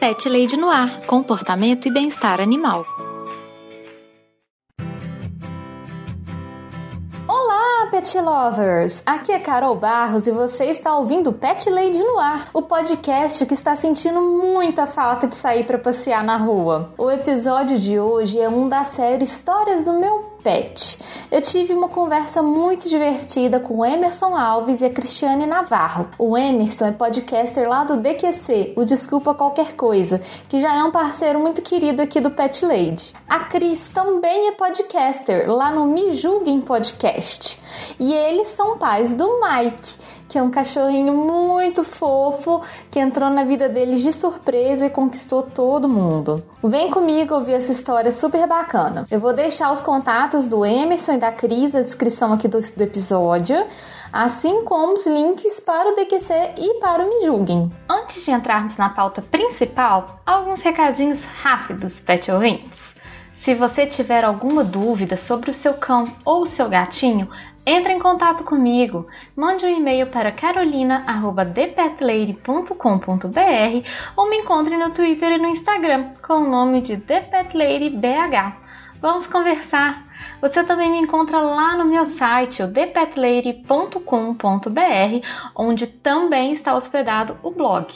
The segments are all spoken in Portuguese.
Pet Lady no Ar, comportamento e bem-estar animal. Olá, pet lovers! Aqui é Carol Barros e você está ouvindo Pet Lady no Ar, o podcast que está sentindo muita falta de sair para passear na rua. O episódio de hoje é um da série Histórias do Meu Pet. Eu tive uma conversa muito divertida com o Emerson Alves e a Cristiane Navarro. O Emerson é podcaster lá do DQC, o Desculpa Qualquer Coisa, que já é um parceiro muito querido aqui do Pet Lady. A Cris também é podcaster lá no Me Julguem Podcast. E eles são pais do Mike que é um cachorrinho muito fofo que entrou na vida deles de surpresa e conquistou todo mundo. Vem comigo ouvir essa história super bacana. Eu vou deixar os contatos do Emerson e da Cris na descrição aqui do, do episódio, assim como os links para o DQC e para o Me Julguem. Antes de entrarmos na pauta principal, alguns recadinhos rápidos, pet ouvintes. Se você tiver alguma dúvida sobre o seu cão ou o seu gatinho, entre em contato comigo. Mande um e-mail para carolina@thepetlady.com.br ou me encontre no Twitter e no Instagram com o nome de ThePetLadyBH. Vamos conversar. Você também me encontra lá no meu site, o thepetlady.com.br, onde também está hospedado o blog.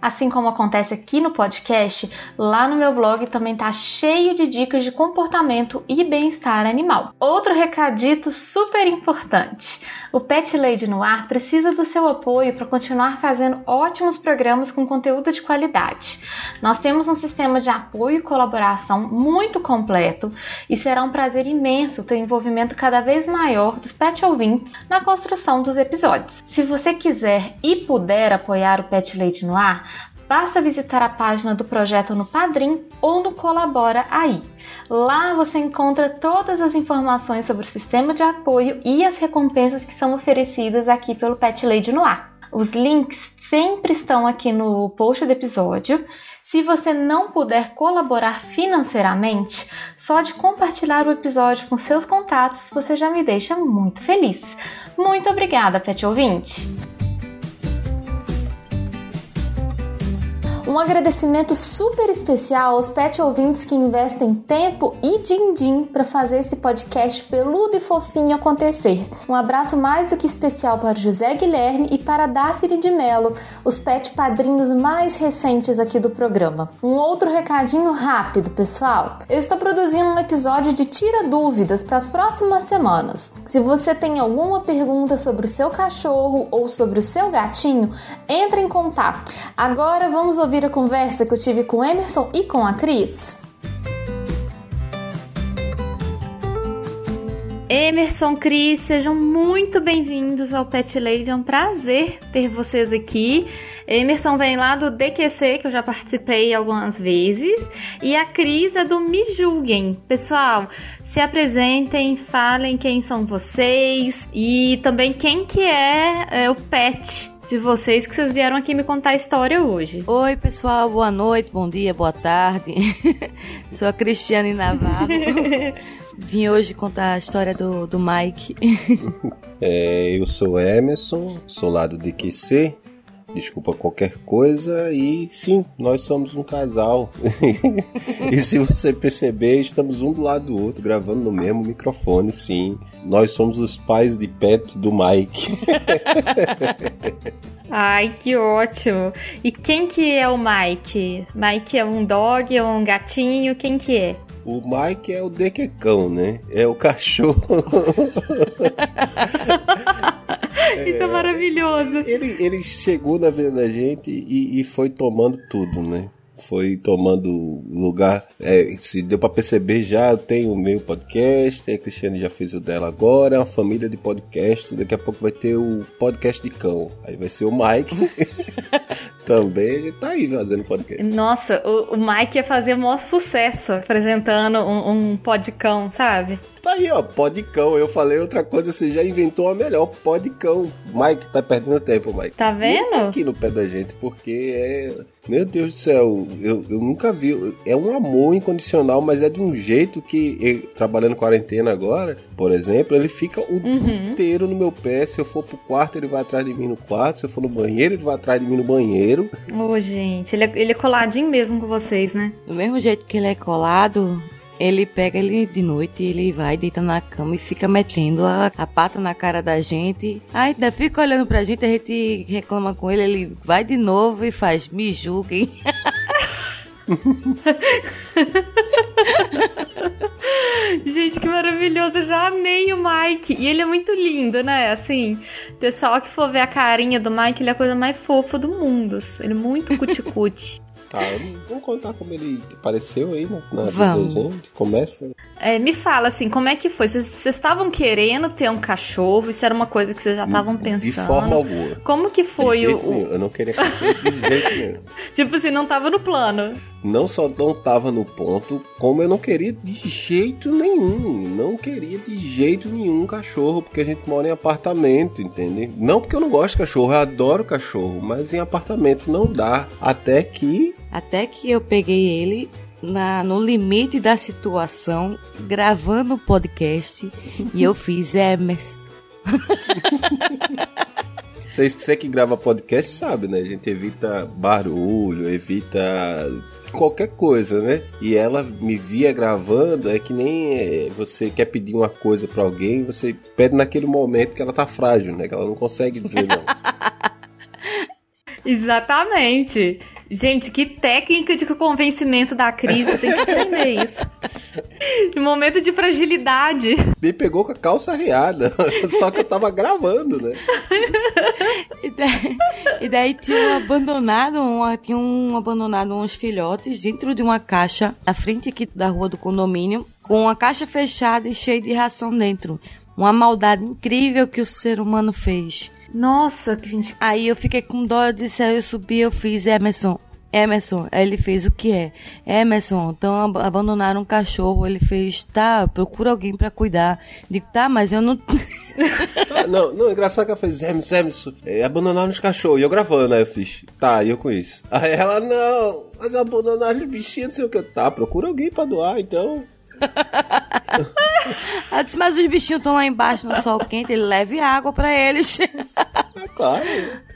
Assim como acontece aqui no podcast, lá no meu blog também tá cheio de dicas de comportamento e bem-estar animal. Outro recadito super importante: o Pet Lady no Ar precisa do seu apoio para continuar fazendo ótimos programas com conteúdo de qualidade. Nós temos um sistema de apoio e colaboração muito completo e será um prazer imenso ter um envolvimento cada vez maior dos pet ouvintes na construção dos episódios. Se você quiser e puder apoiar o Pet Lady no Ar, basta visitar a página do projeto no Padrim ou no Colabora Aí. Lá você encontra todas as informações sobre o sistema de apoio e as recompensas que são oferecidas aqui pelo Pet Lady no ar. Os links sempre estão aqui no post do episódio. Se você não puder colaborar financeiramente, só de compartilhar o episódio com seus contatos você já me deixa muito feliz. Muito obrigada, Pet Ouvinte! Um agradecimento super especial aos pet ouvintes que investem tempo e din-din para fazer esse podcast peludo e fofinho acontecer. Um abraço mais do que especial para José Guilherme e para Daphne de Mello, os pet padrinhos mais recentes aqui do programa. Um outro recadinho rápido, pessoal. Eu estou produzindo um episódio de Tira Dúvidas para as próximas semanas. Se você tem alguma pergunta sobre o seu cachorro ou sobre o seu gatinho, entre em contato. Agora vamos ouvir ouvir a conversa que eu tive com Emerson e com a Cris? Emerson, Cris, sejam muito bem-vindos ao Pet Lady. É um prazer ter vocês aqui. Emerson vem lá do DQC, que eu já participei algumas vezes, e a Cris é do Me Julguem. Pessoal, se apresentem, falem quem são vocês e também quem que é, é o pet de vocês que vocês vieram aqui me contar a história hoje. Oi, pessoal, boa noite, bom dia, boa tarde. Sou a Cristiane Navarro. Vim hoje contar a história do, do Mike. é, eu sou Emerson, sou lá do DQC, desculpa qualquer coisa e sim, nós somos um casal. e se você perceber, estamos um do lado do outro, gravando no mesmo microfone, sim. Nós somos os pais de pet do Mike. Ai, que ótimo. E quem que é o Mike? Mike é um dog, é um gatinho, quem que é? O Mike é o dequecão, né? É o cachorro. Isso é, é maravilhoso. Ele, ele chegou na vida da gente e, e foi tomando tudo, né? foi tomando lugar. É, se deu para perceber já, eu tenho o meu podcast, a Cristiane já fez o dela agora, é uma família de podcasts. Daqui a pouco vai ter o podcast de cão. Aí vai ser o Mike. Também ele tá aí fazendo podcast. Nossa, o, o Mike ia fazer o maior sucesso apresentando um, um podcão, sabe? Tá aí, ó, podcão. Eu falei outra coisa, você já inventou a melhor, podcão. Mike, tá perdendo tempo, Mike. Tá vendo? aqui no pé da gente, porque é Meu Deus do céu, eu, eu nunca vi. É um amor incondicional, mas é de um jeito que, eu, trabalhando quarentena agora, por exemplo, ele fica o uhum. dia inteiro no meu pé. Se eu for pro quarto, ele vai atrás de mim no quarto. Se eu for no banheiro, ele vai atrás de mim no banheiro. Ô, oh, gente, ele é, ele é coladinho mesmo com vocês, né? Do mesmo jeito que ele é colado, ele pega ele de noite, ele vai, deita na cama e fica metendo a, a pata na cara da gente. Aí ainda fica olhando pra gente, a gente reclama com ele, ele vai de novo e faz, me julguem. Gente, que maravilhoso. Eu já amei o Mike. E ele é muito lindo, né? Assim, pessoal que for ver a carinha do Mike, ele é a coisa mais fofa do mundo. Ele é muito cuticute. Tá, vamos contar como ele apareceu aí na, na vamos. vida da gente. Começa. É, me fala assim, como é que foi? Vocês estavam querendo ter um cachorro? Isso era uma coisa que vocês já estavam pensando? De forma alguma. Como que foi o. Nenhum. Eu não queria cachorro de jeito nenhum. tipo assim, não tava no plano. Não só não tava no ponto, como eu não queria de jeito nenhum. Não queria de jeito nenhum cachorro, porque a gente mora em apartamento, entende? Não porque eu não gosto de cachorro, eu adoro cachorro, mas em apartamento não dá. Até que até que eu peguei ele na, no limite da situação, gravando o podcast, e eu fiz Emerson. Você que grava podcast sabe, né? A gente evita barulho, evita qualquer coisa, né? E ela me via gravando, é que nem é, você quer pedir uma coisa para alguém, você pede naquele momento que ela tá frágil, né? Que ela não consegue dizer não. Exatamente. Gente, que técnica de convencimento da crise, tem que aprender isso. Momento de fragilidade. Me pegou com a calça arreada, só que eu tava gravando, né? e, daí, e daí tinham abandonado, uma, tinham abandonado uns filhotes dentro de uma caixa na frente aqui da rua do condomínio, com uma caixa fechada e cheia de ração dentro. Uma maldade incrível que o ser humano fez. Nossa, que gente. Aí eu fiquei com dó, eu disse, aí eu subi, eu fiz, Emerson, Emerson, aí ele fez o que é? Emerson, então abandonaram um cachorro. Ele fez, tá, procura alguém para cuidar. Digo, tá, mas eu não. ah, não, não, engraçado que ela fez, Emerson, Emerson, é, abandonaram os cachorros. E eu gravando, aí eu fiz, tá, e eu com isso. Aí ela, não, mas abandonaram os bichinhos, não sei o que. Tá, procura alguém pra doar, então. Ela disse, mas os bichinhos estão lá embaixo no sol quente, ele leve água para eles. É claro.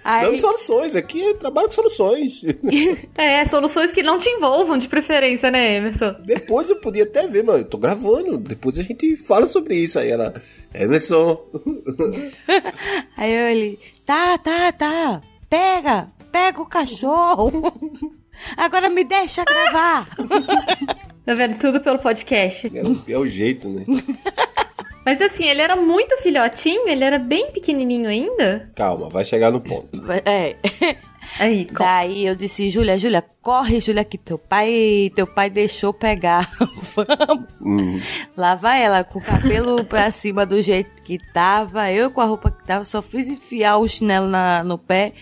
Aí... Dando soluções, aqui é trabalho com soluções. É, soluções que não te envolvam de preferência, né, Emerson? Depois eu podia até ver, mas eu tô gravando. Depois a gente fala sobre isso. Aí ela, Emerson. Aí eu ele, tá, tá, tá. Pega, pega o cachorro. Agora me deixa gravar. Tá vendo? Tudo pelo podcast. É o, é o jeito, né? Mas assim, ele era muito filhotinho, ele era bem pequenininho ainda. Calma, vai chegar no ponto. É. Aí, Daí eu disse, Júlia, Júlia, corre, Júlia, que teu pai, teu pai deixou pegar. Vamos. Uhum. Lá vai ela com o cabelo pra cima do jeito que tava, eu com a roupa que tava, só fiz enfiar o chinelo na, no pé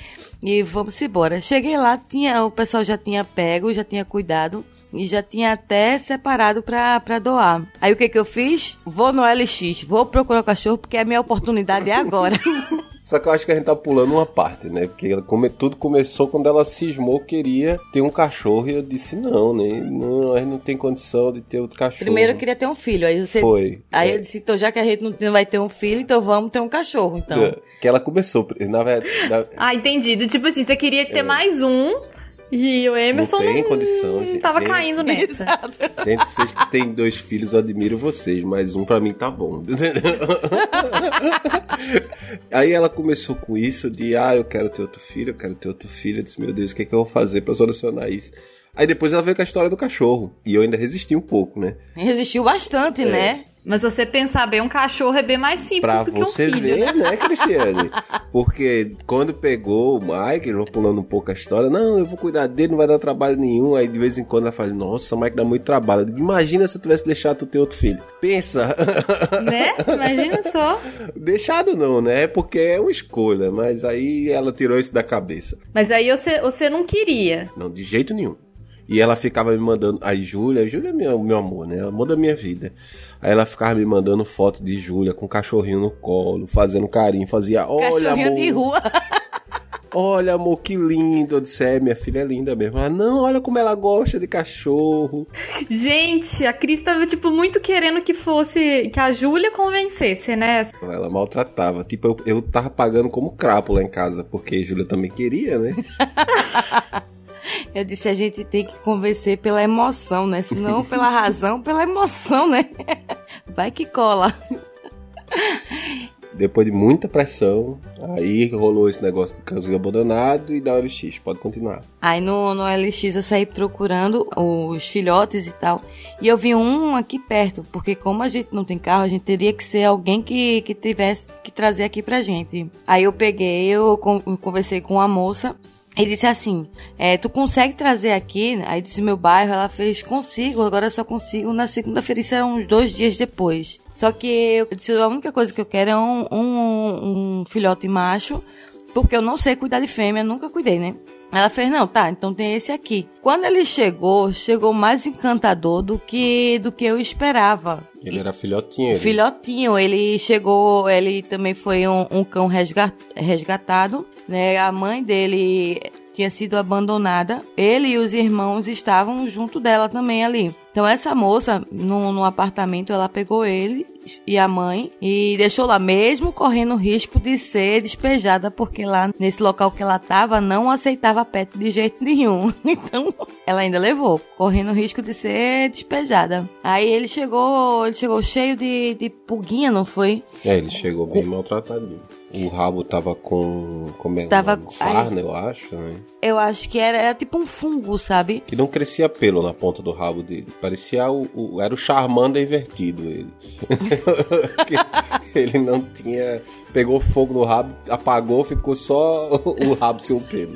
e vamos embora. Cheguei lá, tinha, o pessoal já tinha pego, já tinha cuidado e já tinha até separado pra, pra doar. Aí o que que eu fiz? Vou no LX, vou procurar o cachorro porque a minha oportunidade é agora. Só que eu acho que a gente tá pulando uma parte, né? Porque come, tudo começou quando ela cismou queria ter um cachorro e eu disse não, né? Não, a gente não tem condição de ter outro cachorro. Primeiro eu queria ter um filho, aí você... Foi. Aí é. eu disse, então já que a gente não vai ter um filho, então vamos ter um cachorro, então. É. Que ela começou, na verdade... Na... Ah, entendido. Tipo assim, você queria ter é. mais um... E o Emerson não tem condição, gente. Tava gente, caindo nessa. Gente, vocês que têm dois filhos, eu admiro vocês, mas um para mim tá bom. Aí ela começou com isso de, ah, eu quero ter outro filho, eu quero ter outro filho. Eu disse, meu Deus, o que, é que eu vou fazer para solucionar isso? Aí depois ela veio com a história do cachorro. E eu ainda resisti um pouco, né? Resistiu bastante, é. né? Mas você pensar bem, um cachorro é bem mais simples pra do que um filho. Pra você ver, né, Cristiane? Porque quando pegou o Mike, vou pulando um pouco a história, não, eu vou cuidar dele, não vai dar trabalho nenhum. Aí de vez em quando ela fala, nossa, o Mike dá muito trabalho. Imagina se eu tivesse deixado tu ter outro filho. Pensa. Né? Imagina só. Deixado não, né? Porque é uma escolha, mas aí ela tirou isso da cabeça. Mas aí você, você não queria. Não, de jeito nenhum. E ela ficava me mandando. Aí, Júlia, Júlia é meu, meu amor, né? Amor da minha vida. Aí ela ficava me mandando foto de Júlia com um cachorrinho no colo, fazendo carinho, fazia, olha, Cachorrinho amor. de rua. Olha, amor, que lindo. Eu disse, é, minha filha é linda mesmo. Ela, não, olha como ela gosta de cachorro. Gente, a Cris tava, tipo, muito querendo que fosse. que a Júlia convencesse, né? Ela maltratava. Tipo, eu, eu tava pagando como crapo lá em casa, porque a Júlia também queria, né? Eu disse, a gente tem que convencer pela emoção, né? Se não pela razão, pela emoção, né? Vai que cola. Depois de muita pressão, aí rolou esse negócio do casulo abandonado e da OLX. Pode continuar. Aí no, no LX eu saí procurando os filhotes e tal. E eu vi um aqui perto, porque como a gente não tem carro, a gente teria que ser alguém que, que tivesse que trazer aqui pra gente. Aí eu peguei, eu conversei com a moça ele disse assim: é, Tu consegue trazer aqui? Aí disse meu bairro. Ela fez: Consigo, agora só consigo na segunda-feira. Isso era uns dois dias depois. Só que eu disse: A única coisa que eu quero é um, um, um filhote macho, porque eu não sei cuidar de fêmea, nunca cuidei, né? Ela fez, não, tá, então tem esse aqui. Quando ele chegou, chegou mais encantador do que do que eu esperava. Ele era filhotinho. Ele. Filhotinho, ele chegou, ele também foi um, um cão resgatado né? A mãe dele tinha sido abandonada. Ele e os irmãos estavam junto dela também ali. Então essa moça, no, no apartamento, ela pegou ele e a mãe e deixou lá mesmo correndo risco de ser despejada porque lá nesse local que ela tava não aceitava pet de jeito nenhum. Então ela ainda levou, correndo risco de ser despejada. Aí ele chegou, ele chegou cheio de, de pulguinha, não foi? É, ele chegou bem maltratadinho. O rabo tava com. Como é? Tava. Sarna, eu acho, né? Eu acho que era, era, tipo um fungo, sabe? Que não crescia pelo na ponta do rabo dele. Parecia o. o era o Charmander invertido ele. ele não tinha. Pegou fogo no rabo, apagou, ficou só o rabo sem o pelo.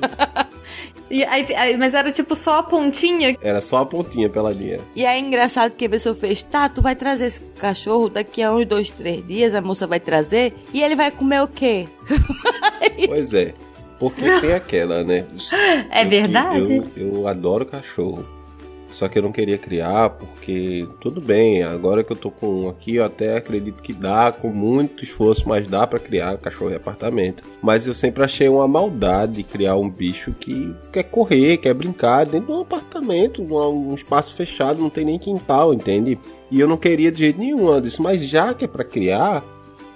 E aí, aí, mas era tipo só a pontinha? Era só a pontinha peladinha. E aí, engraçado que a pessoa fez: tá, tu vai trazer esse cachorro daqui a uns dois, três dias, a moça vai trazer, e ele vai comer o quê? pois é. Porque tem aquela, né? É verdade. Eu, eu adoro cachorro. Só que eu não queria criar porque tudo bem, agora que eu tô com um aqui, eu até acredito que dá com muito esforço, mas dá para criar cachorro e apartamento. Mas eu sempre achei uma maldade criar um bicho que quer correr, quer brincar dentro de um apartamento, num espaço fechado, não tem nem quintal, entende? E eu não queria de jeito nenhum. Eu disse, mas já que é para criar,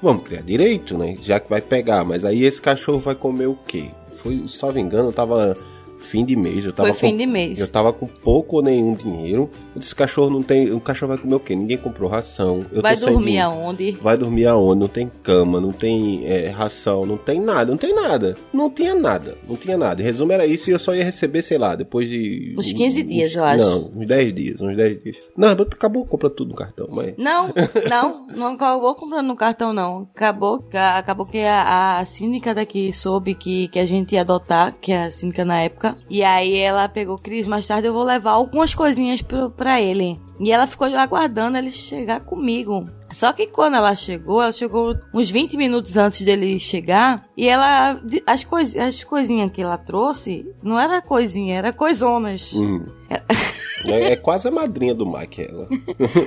vamos criar direito, né? Já que vai pegar, mas aí esse cachorro vai comer o quê? Foi, só me engano, eu tava fim de mês. Eu tava Foi fim com, de mês. Eu tava com pouco ou nenhum dinheiro. Eu disse, cachorro não tem. O cachorro vai comer o quê? Ninguém comprou ração. Eu vai dormir aonde? Vai dormir aonde? Não tem cama, não tem é, ração, não tem nada, não tem nada. Não tinha nada, não tinha nada. Em resumo, era isso e eu só ia receber, sei lá, depois de. Uns 15 uns, dias, eu acho. Não, uns 10 dias, uns 10 dias. Não, acabou comprando tudo no cartão, mas. Não, não, não acabou comprando no cartão, não. Acabou, acabou que a, a síndica daqui soube que, que a gente ia adotar, que a síndica na época. E aí ela pegou, Cris, mais tarde eu vou levar algumas coisinhas pro, pra ele. E ela ficou aguardando ele chegar comigo. Só que quando ela chegou, ela chegou uns 20 minutos antes dele chegar. E ela. As, cois, as coisinhas que ela trouxe não era coisinha, era coisonas. Hum. É, é, quase a madrinha do Mike, ela.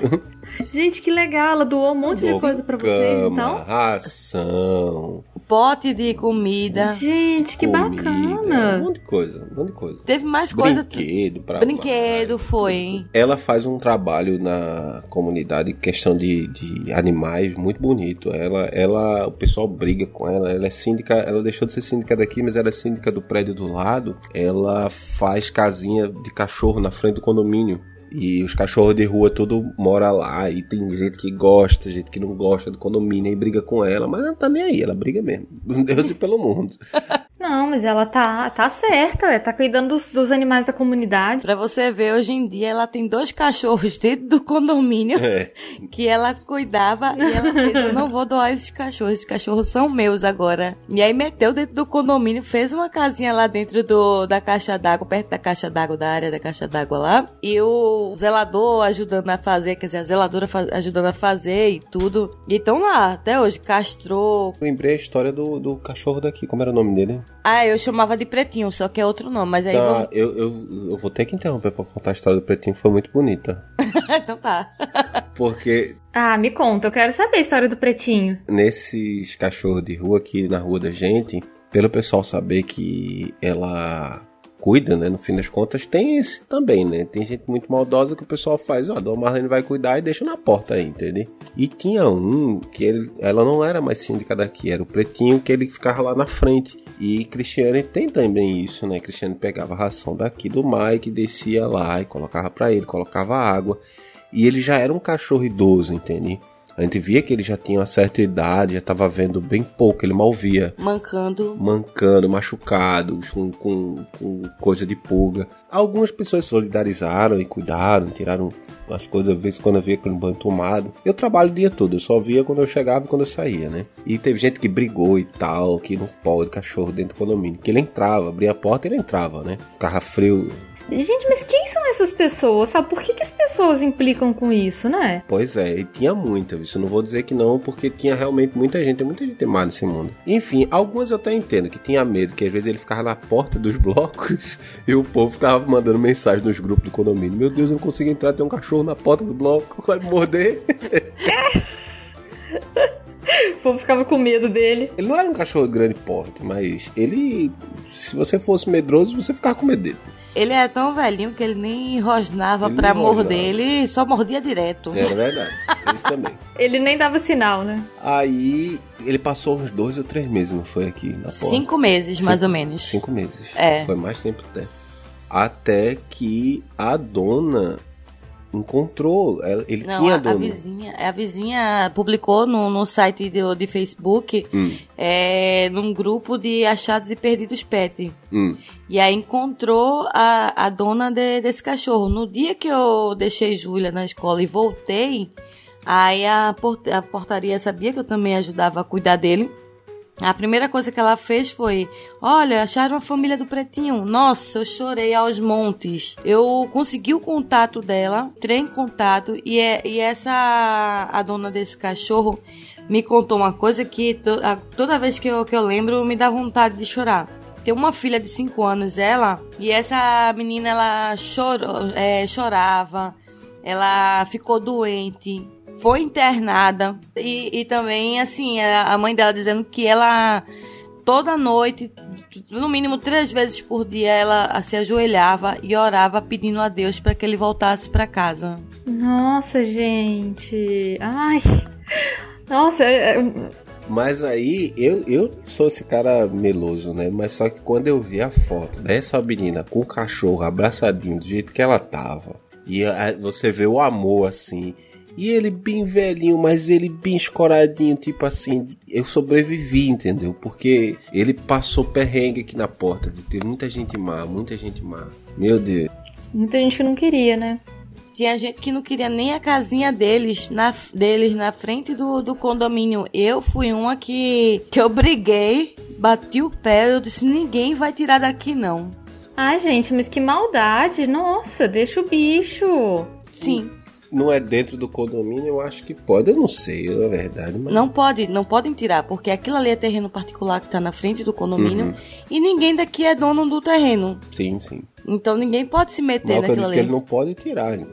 Gente, que legal. Ela doou um monte doou de coisa pra vocês, então. Ração. Pote de comida. Gente, que comida, bacana. Um monte de coisa, um monte de coisa. Teve mais coisa. Brinquedo pra Brinquedo, foi. Ela faz um trabalho na comunidade, questão de, de animais, muito bonito. Ela, ela, o pessoal briga com ela. Ela é síndica, ela deixou de ser síndica daqui, mas ela é síndica do prédio do lado. Ela faz casinha de cachorro na frente do condomínio. E os cachorros de rua tudo mora lá. E tem gente que gosta, gente que não gosta do condomínio e briga com ela. Mas ela tá nem aí, ela briga mesmo. Deus e pelo mundo. Não, mas ela tá, tá certa, ela tá cuidando dos, dos, animais da comunidade. Pra você ver, hoje em dia ela tem dois cachorros dentro do condomínio é. que ela cuidava e ela fez, eu não vou doar esses cachorros, esses cachorros são meus agora. E aí meteu dentro do condomínio, fez uma casinha lá dentro do, da caixa d'água, perto da caixa d'água, da área da caixa d'água lá. E o zelador ajudando a fazer, quer dizer, a zeladora ajudando a fazer e tudo. E estão lá, até hoje, castrou. Eu lembrei a história do, do cachorro daqui, como era o nome dele? Ah, eu chamava de Pretinho, só que é outro nome, mas aí tá, vamos... eu, eu, eu vou ter que interromper pra contar a história do Pretinho, foi muito bonita. então tá. Porque... Ah, me conta, eu quero saber a história do Pretinho. Nesses cachorros de rua aqui na rua da gente, pelo pessoal saber que ela cuida, né? No fim das contas, tem esse também, né? Tem gente muito maldosa que o pessoal faz, ó, a Dona Marlene vai cuidar e deixa na porta aí, entendeu? E tinha um que ele, ela não era mais síndica daqui, era o pretinho que ele ficava lá na frente. E Cristiane tem também isso, né? Cristiane pegava a ração daqui do Mike, descia lá e colocava para ele, colocava água. E ele já era um cachorro idoso, entende? A gente via que ele já tinha uma certa idade, já estava vendo bem pouco, ele mal via. Mancando. Mancando, machucado, com, com, com coisa de pulga. Algumas pessoas solidarizaram e cuidaram, tiraram as coisas, às vezes quando eu via aquele banho tomado. Eu trabalho o dia todo, eu só via quando eu chegava e quando eu saía, né? E teve gente que brigou e tal, que não pode cachorro dentro do condomínio. Que ele entrava, abria a porta e ele entrava, né? Ficava frio Gente, mas quem são essas pessoas? Sabe por que, que as pessoas implicam com isso, né? Pois é, e tinha muita, isso não vou dizer que não, porque tinha realmente muita gente, muita gente má nesse mundo. Enfim, algumas eu até entendo que tinha medo, que às vezes ele ficava na porta dos blocos e o povo ficava mandando mensagem nos grupos do condomínio. Meu Deus, eu não consigo entrar, tem um cachorro na porta do bloco, vai me morder. O povo ficava com medo dele. Ele não era um cachorro de grande porte, mas ele. Se você fosse medroso, você ficava com medo dele. Ele é tão velhinho que ele nem rosnava ele pra morder, ele só mordia direto. É verdade, isso também. ele nem dava sinal, né? Aí ele passou uns dois ou três meses, não foi aqui na porta? Cinco meses, cinco, mais ou menos. Cinco meses. É. Foi mais tempo até. Até que a dona encontrou, ele Não, tinha a, dono. A vizinha, a vizinha publicou no, no site de, de Facebook, hum. é, num grupo de achados e perdidos pet. Hum. E aí encontrou a, a dona de, desse cachorro. No dia que eu deixei Júlia na escola e voltei, aí a, port, a portaria sabia que eu também ajudava a cuidar dele. A primeira coisa que ela fez foi: Olha, acharam a família do Pretinho. Nossa, eu chorei aos montes. Eu consegui o contato dela, entrei em contato e, é, e essa, a dona desse cachorro, me contou uma coisa que to, a, toda vez que eu, que eu lembro me dá vontade de chorar. Tem uma filha de 5 anos, ela, e essa menina ela chorou, é, chorava, ela ficou doente foi internada e, e também, assim, a mãe dela dizendo que ela toda noite, no mínimo três vezes por dia, ela se ajoelhava e orava pedindo a Deus para que ele voltasse para casa. Nossa, gente. Ai. Nossa, é, é, mas aí, eu, eu sou esse cara meloso, né? Mas só que quando eu vi a foto dessa menina com o cachorro abraçadinho do jeito que ela tava, e você vê o amor assim, e ele bem velhinho, mas ele bem escoradinho, tipo assim, eu sobrevivi, entendeu? Porque ele passou perrengue aqui na porta, de ter muita gente má, muita gente má. Meu Deus. Muita gente que não queria, né? Tinha gente que não queria nem a casinha deles na, deles na frente do, do condomínio. Eu fui uma que, que eu briguei, bati o pé, eu disse, ninguém vai tirar daqui não. Ai, gente, mas que maldade. Nossa, deixa o bicho. Sim não é dentro do condomínio, eu acho que pode, eu não sei, na verdade. Mas... Não pode, não podem tirar, porque aquilo ali é terreno particular que está na frente do condomínio uhum. e ninguém daqui é dono do terreno. Sim, sim. Então ninguém pode se meter Mas naquilo ali. que ele não pode tirar, né?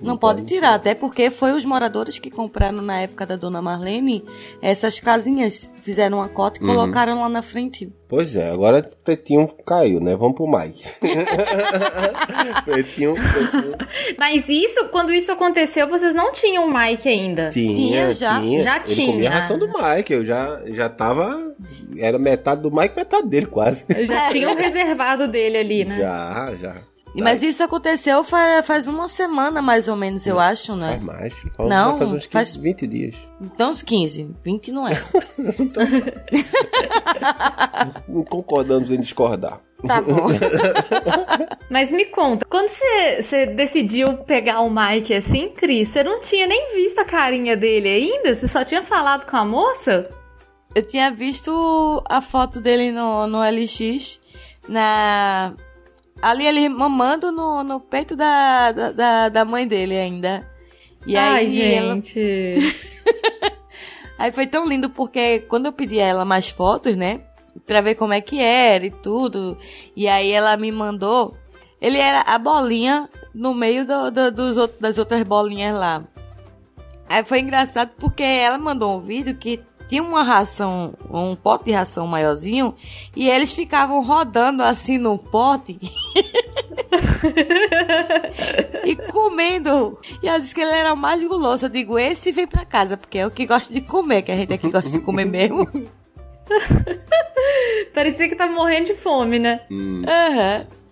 Não, não pode, tirar, tirar, até porque foi os moradores que compraram na época da dona Marlene essas casinhas, fizeram uma cota e uhum. colocaram lá na frente. Pois é, agora Pretinho caiu, né? Vamos pro Mike. pretinho, pretinho. Mas isso, quando isso aconteceu, vocês não tinham o Mike ainda? Tinha, tinha já. Tinha. Já Ele tinha. comia a ração do Mike, eu já, já tava... Era metade do Mike, metade dele quase. Já tinha o reservado dele ali, né? Já, já. Mas isso aconteceu faz, faz uma semana, mais ou menos, eu acho, né? Faz mais. Faz, não, faz uns 15, faz... 20 dias. Então uns 15. 20 não é. não concordamos em discordar. Tá bom. Mas me conta, quando você, você decidiu pegar o Mike assim, Cris, você não tinha nem visto a carinha dele ainda? Você só tinha falado com a moça? Eu tinha visto a foto dele no, no LX, na ali ele mamando no, no peito da, da, da mãe dele ainda. E Ai, aí gente. Ela... aí foi tão lindo porque quando eu pedi a ela mais fotos, né? Pra ver como é que era e tudo. E aí ela me mandou. Ele era a bolinha no meio do, do, dos, das outras bolinhas lá. Aí foi engraçado porque ela mandou um vídeo que tinha uma ração, um pote de ração maiorzinho, e eles ficavam rodando assim no pote. e comendo. E ela disse que ele era mais guloso. Eu digo, esse vem pra casa, porque é o que gosta de comer, que a gente aqui gosta de comer mesmo. Parecia que tava morrendo de fome, né? Hum. Aham. Uhum.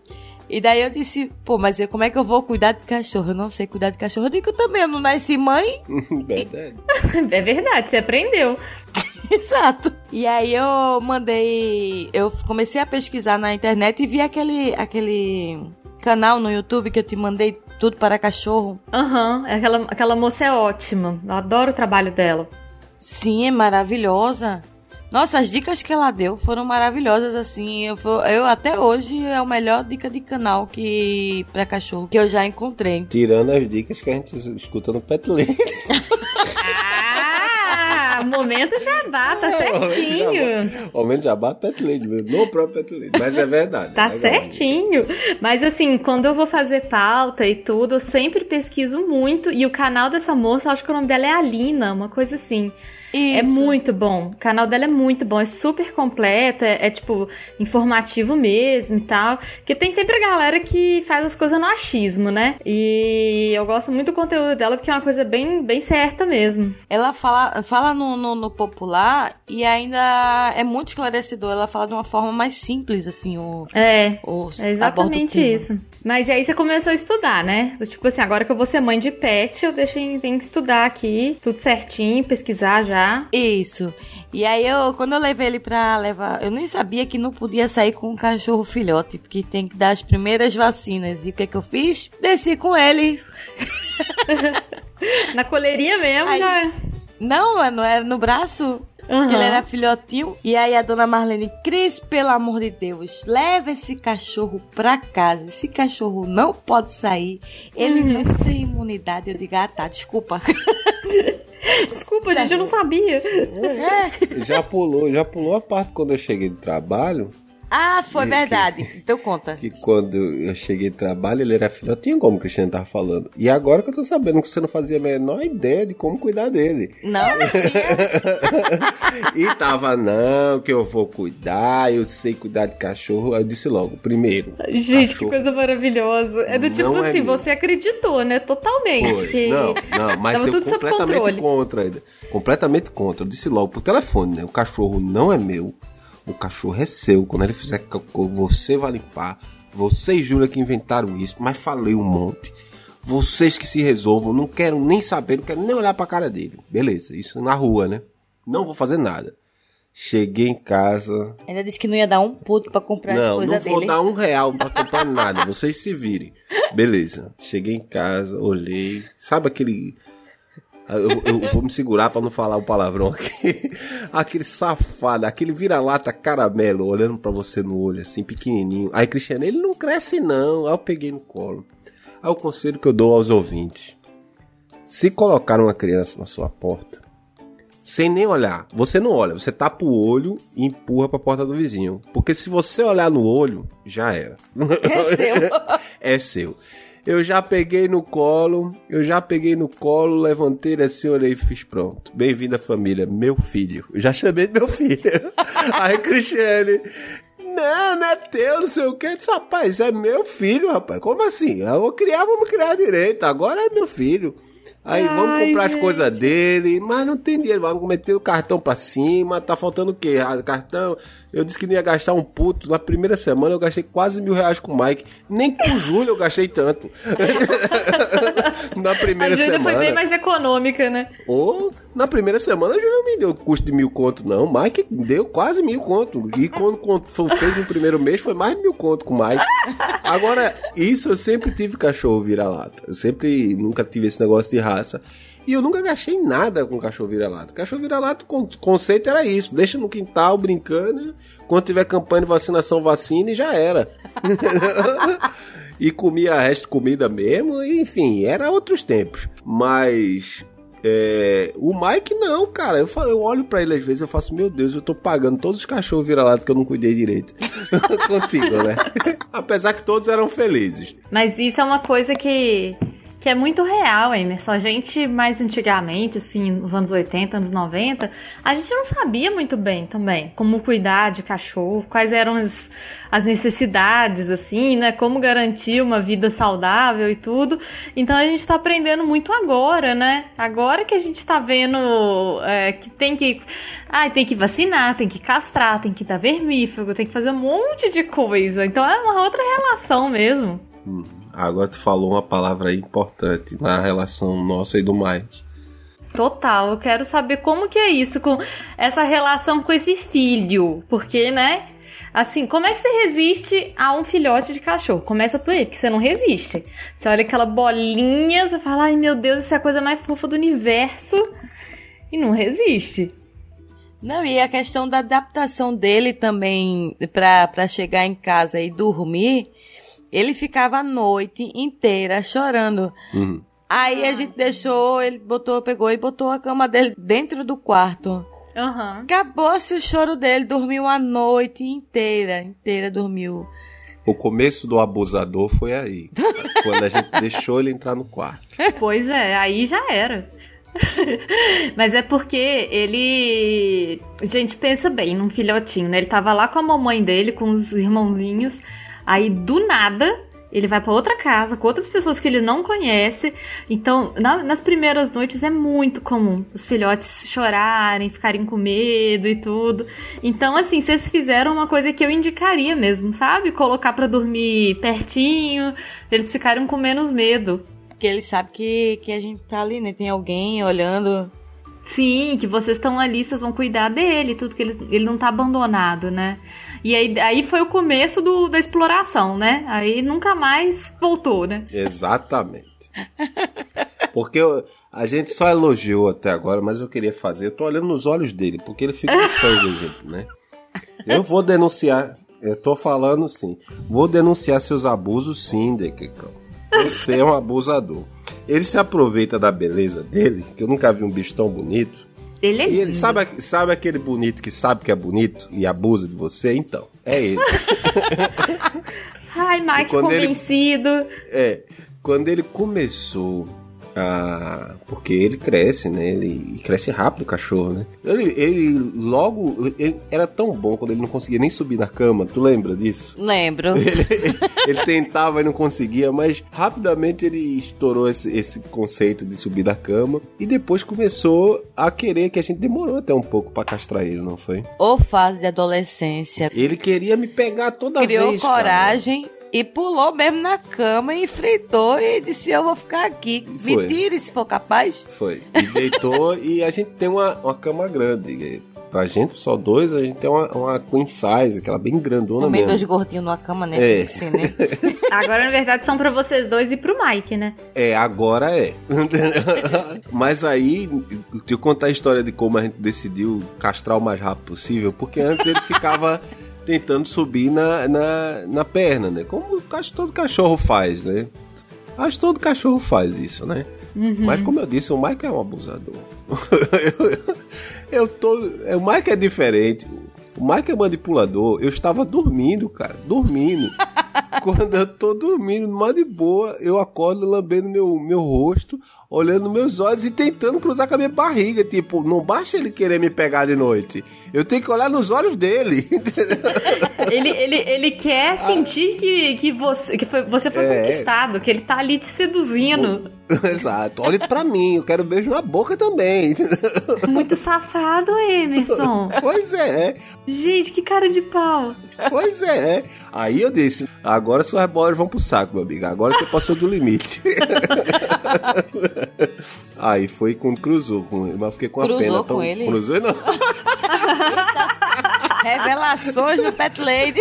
E daí eu disse, pô, mas eu, como é que eu vou cuidar de cachorro? Eu não sei cuidar de cachorro. Eu digo, eu também, eu não nasci mãe. verdade. é verdade, você aprendeu. Exato. E aí eu mandei. Eu comecei a pesquisar na internet e vi aquele, aquele canal no YouTube que eu te mandei tudo para cachorro. Aham, uhum, aquela, aquela moça é ótima. Eu adoro o trabalho dela. Sim, é maravilhosa. Nossa, as dicas que ela deu foram maravilhosas, assim. Eu, eu até hoje é a melhor dica de canal que para cachorro que eu já encontrei. Tirando as dicas que a gente escuta no Pet Lady. ah, momento jabá, tá é, certinho. Momento jabá, Pet Lady mesmo, no próprio Pet Lady. Mas é verdade. Tá é certinho. Mas assim, quando eu vou fazer pauta e tudo, eu sempre pesquiso muito. E o canal dessa moça, acho que o nome dela é Alina, uma coisa assim. É Isso. É muito bom. O canal dela é muito bom, é super completo, é, é, tipo informativo mesmo e tal. Que tem sempre a galera que faz as coisas no achismo, né? E eu gosto muito do conteúdo dela porque é uma coisa bem, bem certa mesmo. Ela fala, fala no, no, no popular e ainda é muito esclarecedor. Ela fala de uma forma mais simples, assim. O, é, o, é exatamente isso. Mas aí você começou a estudar, né? Tipo assim, agora que eu vou ser mãe de pet, eu deixei, tenho que estudar aqui, tudo certinho, pesquisar já isso. E aí eu, quando eu levei ele pra levar, eu nem sabia que não podia sair com um cachorro filhote, porque tem que dar as primeiras vacinas. E o que que eu fiz? Desci com ele. Na coleirinha mesmo, aí, já. Não, não era no braço. Uhum. Ele era filhotinho. E aí a dona Marlene, Cris, pelo amor de Deus, leva esse cachorro pra casa. Esse cachorro não pode sair. Ele uhum. não tem imunidade. Eu digo, ah tá, desculpa. Desculpa, gente, eu não sabia. É. Já pulou, já pulou a parte quando eu cheguei do trabalho. Ah, foi verdade. Que, então conta. Que quando eu cheguei do trabalho, ele era filhotinho, como o Cristiano tava falando. E agora que eu tô sabendo que você não fazia a menor ideia de como cuidar dele. Não, E tava, não, que eu vou cuidar, eu sei cuidar de cachorro. Aí eu disse logo, primeiro. Gente, cachorro, que coisa maravilhosa. É do tipo é assim, meu. você acreditou, né? Totalmente. Foi. Que... Não, não, mas eu completamente contra ainda. Completamente contra. Eu disse logo por telefone, né? O cachorro não é meu o cachorro é seu. Quando ele fizer cocô, você vai limpar. Você e Júlia que inventaram isso, mas falei um monte. Vocês que se resolvam, não quero nem saber, não quero nem olhar pra cara dele. Beleza, isso na rua, né? Não vou fazer nada. Cheguei em casa. Ainda disse que não ia dar um puto pra comprar não, coisa dele. Não, vou dar um real pra comprar nada. Vocês se virem. Beleza. Cheguei em casa, olhei. Sabe aquele eu, eu, vou me segurar para não falar o palavrão aqui. aquele safado, aquele vira-lata caramelo olhando para você no olho, assim, pequenininho. Aí, Cristiano, ele não cresce não. Aí eu peguei no colo. Aí o conselho que eu dou aos ouvintes: se colocar uma criança na sua porta, sem nem olhar, você não olha, você tapa o olho e empurra para a porta do vizinho. Porque se você olhar no olho, já era. É seu. é seu. Eu já peguei no colo, eu já peguei no colo, levantei assim, olhei e fiz pronto. Bem-vindo à família, meu filho. Eu já chamei de meu filho. Aí, Cristiane, não, não é teu, não sei o que. Disse, rapaz, é meu filho, rapaz. Como assim? Eu vou criar, vamos criar direito. Agora é meu filho. Aí Ai, vamos comprar gente. as coisas dele, mas não tem dinheiro, vamos meter o cartão pra cima, tá faltando o quê? Ah, cartão, eu disse que não ia gastar um puto. Na primeira semana eu gastei quase mil reais com o Mike. Nem com o Júlio eu gastei tanto. na primeira a semana. foi bem mais econômica, né? Ou na primeira semana a Júlia não me deu custo de mil conto, não. O Mike deu quase mil conto. E quando fez o primeiro mês foi mais de mil conto com o Mike. Agora, isso eu sempre tive cachorro vira-lata. Eu sempre nunca tive esse negócio de E eu nunca gastei nada com cachorro vira-lata. Cachorro vira-lata, o conceito era isso: deixa no quintal brincando. Quando tiver campanha de vacinação, vacina e já era. e comia resto de comida mesmo, enfim, era outros tempos. Mas é, o Mike não, cara. Eu, eu olho para ele às vezes e faço, meu Deus, eu tô pagando todos os cachorros vira-lata que eu não cuidei direito. Contigo, né? Apesar que todos eram felizes. Mas isso é uma coisa que que é muito real, Emerson. A gente, mais antigamente, assim, nos anos 80, anos 90, a gente não sabia muito bem também como cuidar de cachorro, quais eram as, as necessidades, assim, né? Como garantir uma vida saudável e tudo. Então a gente tá aprendendo muito agora, né? Agora que a gente tá vendo é, que tem que. Ah, tem que vacinar, tem que castrar, tem que dar vermífugo, tem que fazer um monte de coisa. Então é uma outra relação mesmo. Hum. Agora tu falou uma palavra importante na relação nossa e do Mike. Total, eu quero saber como que é isso, com essa relação com esse filho. Porque, né? Assim, como é que você resiste a um filhote de cachorro? Começa por aí, porque você não resiste. Você olha aquela bolinha, você fala, ai meu Deus, isso é a coisa mais fofa do universo. E não resiste. Não, e a questão da adaptação dele também para chegar em casa e dormir ele ficava a noite inteira chorando. Uhum. Aí a gente deixou, ele botou, pegou e botou a cama dele dentro do quarto. Uhum. Acabou-se o choro dele, dormiu a noite inteira, inteira dormiu. O começo do abusador foi aí. quando a gente deixou ele entrar no quarto. Pois é, aí já era. Mas é porque ele. Gente, pensa bem num filhotinho, né? Ele tava lá com a mamãe dele, com os irmãozinhos. Aí do nada ele vai para outra casa com outras pessoas que ele não conhece. Então, na, nas primeiras noites é muito comum os filhotes chorarem, ficarem com medo e tudo. Então, assim, vocês fizeram uma coisa que eu indicaria mesmo, sabe? Colocar para dormir pertinho, eles ficaram com menos medo. Porque ele sabe que, que a gente tá ali, né? Tem alguém olhando. Sim, que vocês estão ali, vocês vão cuidar dele, tudo que ele, ele não tá abandonado, né? E aí, aí foi o começo do, da exploração, né? Aí nunca mais voltou, né? Exatamente. Porque eu, a gente só elogiou até agora, mas eu queria fazer. Eu tô olhando nos olhos dele, porque ele fica estranho jeito, né? Eu vou denunciar. Eu tô falando sim. Vou denunciar seus abusos sim, Dequecão. Você é um abusador. Ele se aproveita da beleza dele, que eu nunca vi um bicho tão bonito. É e ele sabe, sabe aquele bonito que sabe que é bonito e abusa de você? Então, é ele. Ai, Mike convencido. Ele, é, quando ele começou ah, porque ele cresce, né? Ele cresce rápido o cachorro, né? Ele, ele logo. Ele era tão bom quando ele não conseguia nem subir na cama. Tu lembra disso? Lembro. Ele, ele, tentava e não conseguia, mas rapidamente ele estourou esse, esse conceito de subir da cama. E depois começou a querer, que a gente demorou até um pouco para castrar ele, não foi? Ou fase de adolescência. Ele queria me pegar toda Criou vez. Criou coragem. Cara e pulou mesmo na cama e enfrentou e disse: Eu vou ficar aqui. Foi. Me tire se for capaz. Foi. E deitou e a gente tem uma, uma cama grande. Pra gente, só dois, a gente tem uma, uma queen size, aquela bem grandona Também mesmo. dois gordinhos numa cama, né? É. Ser, né? agora, na verdade, são pra vocês dois e pro Mike, né? É, agora é. Mas aí, deixa eu contar a história de como a gente decidiu castrar o mais rápido possível, porque antes ele ficava tentando subir na, na, na perna, né? Como todo cachorro faz, né? Acho todo cachorro faz isso, né? Uhum. Mas como eu disse, o Mike é um abusador. eu, eu tô. O Mike é diferente. O Mike é manipulador. Eu estava dormindo, cara. Dormindo. Quando eu tô dormindo, numa de boa, eu acordo lambendo meu, meu rosto, olhando meus olhos e tentando cruzar com a minha barriga. Tipo, não basta ele querer me pegar de noite. Eu tenho que olhar nos olhos dele. ele, ele, ele quer ah. sentir que, que, você, que foi, você foi é. conquistado, que ele tá ali te seduzindo. Exato. Olhe pra mim, eu quero beijo na boca também. Muito safado, Emerson. Pois é. Gente, que cara de pau. Pois é. Aí eu disse, agora suas bolas vão pro saco, meu amigo. Agora você passou do limite. Aí foi quando cruzou com ele, mas fiquei com a cruzou pena. Com ele? Cruzou não. Revelações do Pet Lady.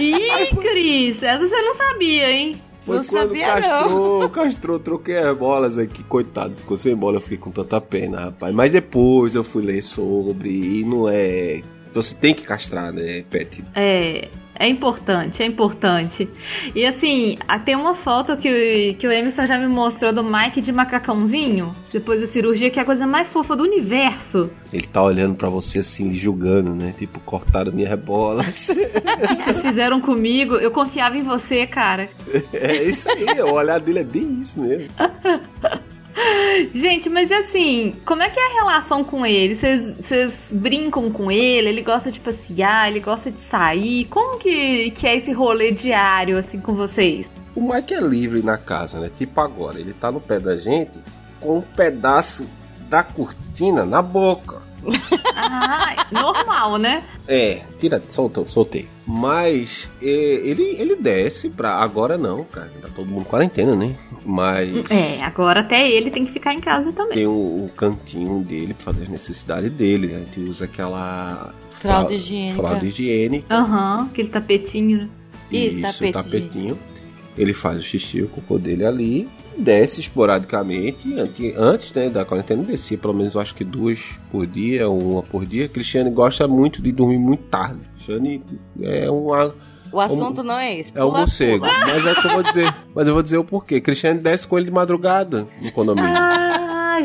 Ih, Cris, essa você não sabia, hein? Foi não quando sabia, castrou, não. castrou, troquei as bolas aqui, coitado, ficou sem bola, eu fiquei com tanta pena, rapaz. Mas depois eu fui ler sobre, e não é. Você tem que castrar, né, Pet? É. É importante, é importante. E assim, tem uma foto que, que o Emerson já me mostrou do Mike de macacãozinho, depois da cirurgia, que é a coisa mais fofa do universo. Ele tá olhando para você assim, julgando, né? Tipo, cortaram minha rebola. o que vocês fizeram comigo? Eu confiava em você, cara. É isso aí, o olhar dele é bem isso mesmo. Gente, mas assim, como é que é a relação com ele? Vocês brincam com ele? Ele gosta de passear? Ele gosta de sair? Como que, que é esse rolê diário, assim, com vocês? O Mike é livre na casa, né? Tipo agora, ele tá no pé da gente com um pedaço da cortina na boca. Ah, normal, né? É, tira, soltou, soltei. Mas é, ele, ele desce pra. Agora não, cara. Tá todo mundo quarentena, né? Mas. É, agora até ele tem que ficar em casa também. Tem o, o cantinho dele pra fazer as necessidades dele. Né? A gente usa aquela. Fralda higiênica. Fralda higiênica. Aham, uhum, aquele tapetinho. Né? Isso, Isso tapetinho. tapetinho. Ele faz o xixi, o cocô dele ali desce esporadicamente. Antes né, da quarentena, descia pelo menos, eu acho que duas por dia, uma por dia. Cristiane gosta muito de dormir muito tarde. Cristiane é uma. O assunto um, não é esse. é o morcego. Mas é que eu vou dizer. Mas eu vou dizer o porquê. Cristiane desce com ele de madrugada no condomínio.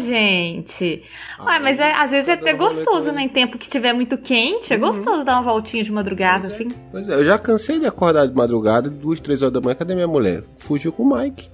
Gente. Ué, mas é, às vezes é até gostoso, né? Em tempo que tiver muito quente, é uhum. gostoso dar uma voltinha de madrugada, pois assim. É. Pois é, eu já cansei de acordar de madrugada, duas, três horas da manhã, cadê minha mulher? Fugiu com o Mike.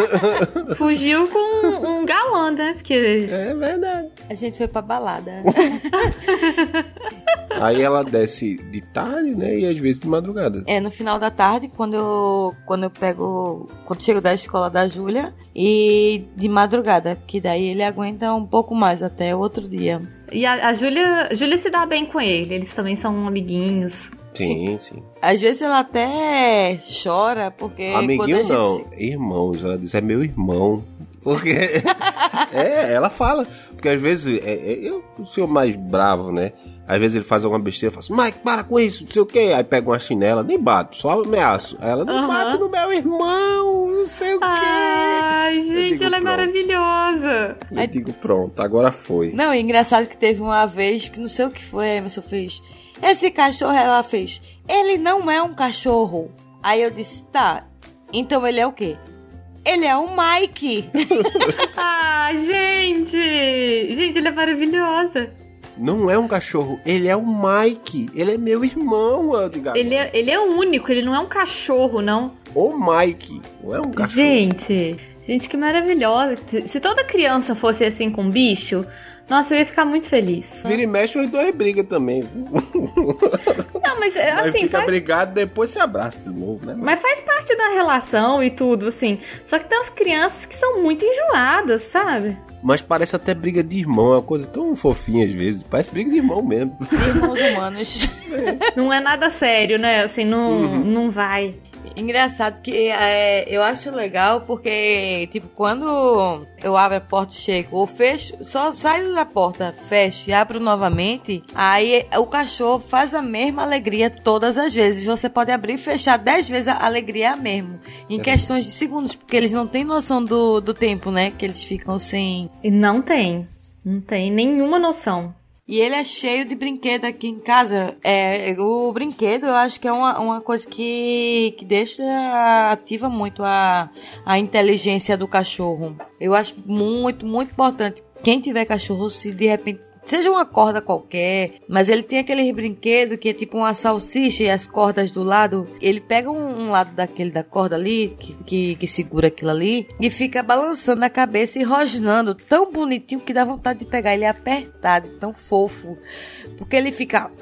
Fugiu com um galã, né? Porque... É verdade. A gente foi pra balada. Aí ela desce de tarde, né? E às vezes de madrugada. É, no final da tarde, quando eu, quando eu pego. Quando chego da escola da Júlia. E de madrugada, que daí ele aguenta um pouco mais até outro dia. E a, a Júlia, Júlia se dá bem com ele, eles também são amiguinhos. Sim, sim. sim. Às vezes ela até chora, porque. Amiguinho não, gente... irmãos. Ela diz, é meu irmão. Porque. é, ela fala. Porque às vezes é, é, eu sou mais bravo, né? Às vezes ele faz alguma besteira, fala assim, Mike, para com isso, não sei o quê. Aí pega uma chinela, nem bato, só ameaço. Aí ela, não uhum. bate no meu irmão, não sei o quê. Ai, gente, digo, ela é maravilhosa. Eu Aí... digo, pronto, agora foi. Não, é engraçado que teve uma vez que não sei o que foi, a Emerson fez. Esse cachorro, ela fez, ele não é um cachorro. Aí eu disse, tá, então ele é o quê? Ele é o Mike. ah, gente! Gente, ele é maravilhosa. Não é um cachorro, ele é o Mike. Ele é meu irmão, Edgar. Ele é, ele é único, ele não é um cachorro, não. O Mike, não é um cachorro. Gente, gente, que maravilhosa. Se toda criança fosse assim com bicho, nossa, eu ia ficar muito feliz. Vira e mexe, os dois brigam também. Não, mas é assim. fica faz... brigado, depois se abraça de novo, né? Mas faz parte da relação e tudo, assim. Só que tem umas crianças que são muito enjoadas, sabe? Mas parece até briga de irmão, é uma coisa tão fofinha às vezes. Parece briga de irmão mesmo. Irmãos humanos. Não é nada sério, né? Assim, não, uhum. não vai. Engraçado que é, eu acho legal porque, tipo, quando eu abro a porta e chego, ou fecho, só saio da porta, fecho e abro novamente, aí o cachorro faz a mesma alegria todas as vezes. Você pode abrir e fechar dez vezes, a alegria é a mesma. Em é questões de segundos, porque eles não têm noção do, do tempo, né? Que eles ficam sem. Não tem. Não tem nenhuma noção. E ele é cheio de brinquedo aqui em casa. É, o brinquedo eu acho que é uma, uma coisa que, que deixa ativa muito a, a inteligência do cachorro. Eu acho muito, muito importante. Quem tiver cachorro, se de repente seja uma corda qualquer, mas ele tem aquele brinquedo que é tipo uma salsicha e as cordas do lado. Ele pega um, um lado daquele da corda ali, que, que, que, segura aquilo ali, e fica balançando a cabeça e rosnando, tão bonitinho que dá vontade de pegar ele apertado, tão fofo. Porque ele fica.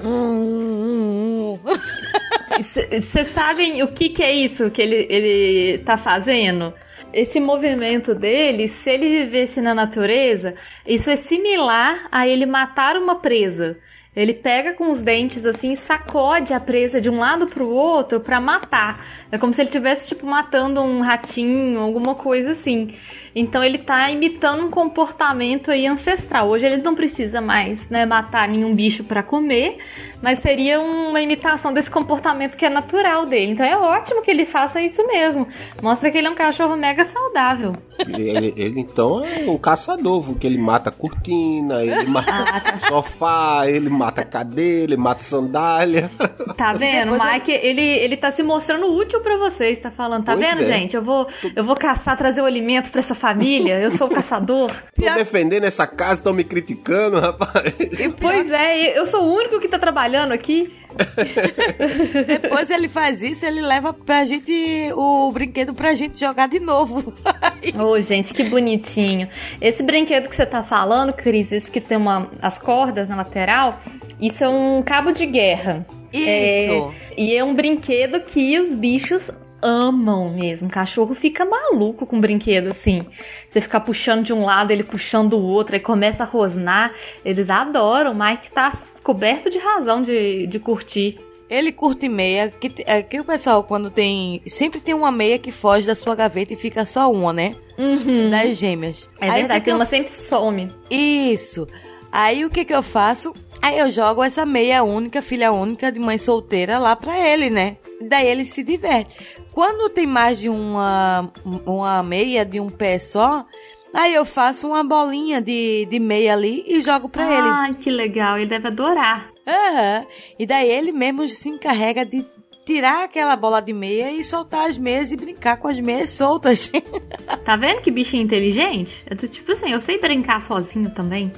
Vocês sabem o que, que é isso que ele, ele tá fazendo? Esse movimento dele, se ele vivesse na natureza, isso é similar a ele matar uma presa. Ele pega com os dentes assim sacode a presa de um lado para o outro para matar. É como se ele estivesse tipo matando um ratinho, alguma coisa assim. Então ele tá imitando um comportamento aí ancestral. Hoje ele não precisa mais, né, matar nenhum bicho para comer, mas seria uma imitação desse comportamento que é natural dele. Então é ótimo que ele faça isso mesmo. Mostra que ele é um cachorro mega saudável. Ele, ele então é um caçador, porque ele mata cortina, ele mata ah, tá. sofá, ele mata cadeira, ele mata sandália. Tá vendo? O Mike, é... ele, ele tá se mostrando útil para vocês, tá falando. Tá pois vendo, é. gente? Eu vou, eu vou caçar, trazer o alimento para essa família. Eu sou o caçador. Tô defendendo essa casa, estão me criticando, rapaz. Pois é, eu sou o único que tá trabalhando aqui. Depois ele faz isso, ele leva pra gente o brinquedo pra gente jogar de novo. Ô, oh, gente, que bonitinho. Esse brinquedo que você tá falando, Cris, esse que tem uma, as cordas na lateral, isso é um cabo de guerra. Isso. É, e é um brinquedo que os bichos amam mesmo. O cachorro fica maluco com brinquedo assim. Você ficar puxando de um lado, ele puxando do outro, aí começa a rosnar. Eles adoram. O Mike tá coberto de razão de, de curtir. Ele curte meia, que, é, que o pessoal, quando tem. Sempre tem uma meia que foge da sua gaveta e fica só uma, né? Uhum. Das gêmeas. É Aí, verdade, que uma eu... sempre some. Isso. Aí o que que eu faço? Aí eu jogo essa meia única, filha única de mãe solteira lá pra ele, né? Daí ele se diverte. Quando tem mais de uma, uma meia de um pé só, aí eu faço uma bolinha de, de meia ali e jogo pra ah, ele. Ah, que legal, ele deve adorar. Aham. Uhum. E daí ele mesmo se encarrega de tirar aquela bola de meia e soltar as meias e brincar com as meias soltas. tá vendo que bichinho inteligente? Eu tô, tipo assim, eu sei brincar sozinho também.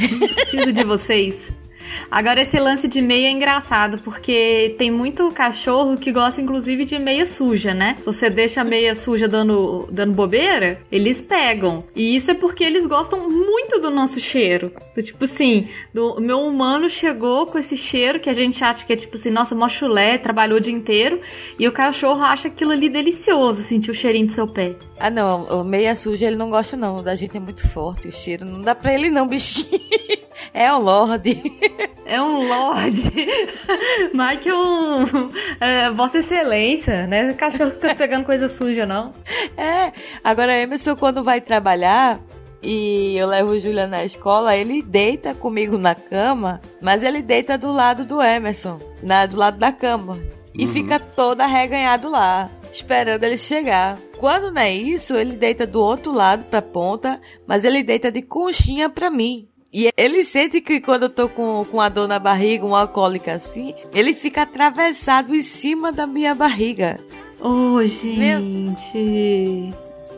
Não preciso de vocês. Agora, esse lance de meia é engraçado, porque tem muito cachorro que gosta, inclusive, de meia suja, né? Se você deixa a meia suja dando, dando bobeira, eles pegam. E isso é porque eles gostam muito do nosso cheiro. Tipo assim, do, meu humano chegou com esse cheiro que a gente acha que é tipo assim, nossa, mó chulé, trabalhou o dia inteiro. E o cachorro acha aquilo ali delicioso, sentir o cheirinho do seu pé. Ah, não, o meia suja ele não gosta, não. O da gente é muito forte o cheiro. Não dá pra ele, não, bichinho. É um Lorde. É um Lorde. Mike é um. É, Vossa Excelência, né? Cachorro que tá pegando coisa suja, não. É. Agora, Emerson, quando vai trabalhar, e eu levo o Julia na escola, ele deita comigo na cama, mas ele deita do lado do Emerson, na, do lado da cama. E uhum. fica todo arreganhado lá, esperando ele chegar. Quando não é isso, ele deita do outro lado pra ponta, mas ele deita de conchinha pra mim. E ele sente que quando eu tô com, com a dor na barriga, uma cólica assim, ele fica atravessado em cima da minha barriga. Oh, gente. Meu...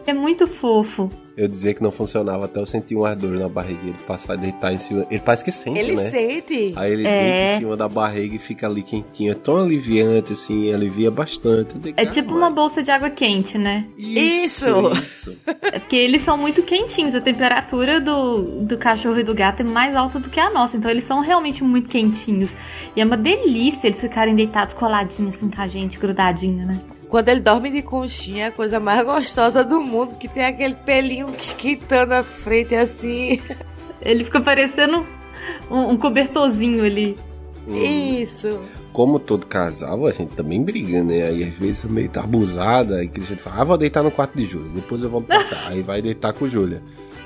É muito fofo eu dizia que não funcionava até eu sentir um ardor na barriga. Ele passar a deitar em cima. Ele parece que sente, ele né? Ele sente. Aí ele é. deita em cima da barriga e fica ali quentinho. É tão aliviante, assim, alivia bastante. Digo, é tipo uma bolsa de água quente, né? Isso! isso. é porque eles são muito quentinhos. A temperatura do, do cachorro e do gato é mais alta do que a nossa. Então eles são realmente muito quentinhos. E é uma delícia eles ficarem deitados coladinhos assim com a gente, grudadinho, né? Quando ele dorme de conchinha, é a coisa mais gostosa do mundo, que tem aquele pelinho esquentando a frente assim. Ele fica parecendo um, um cobertorzinho ali. Hum. Isso. Como todo casal, a gente também briga, né? Aí às vezes meio tá abusada, aí Cristiano fala, ah, vou deitar no quarto de Júlia, depois eu vou pra cá. aí vai deitar com Júlia.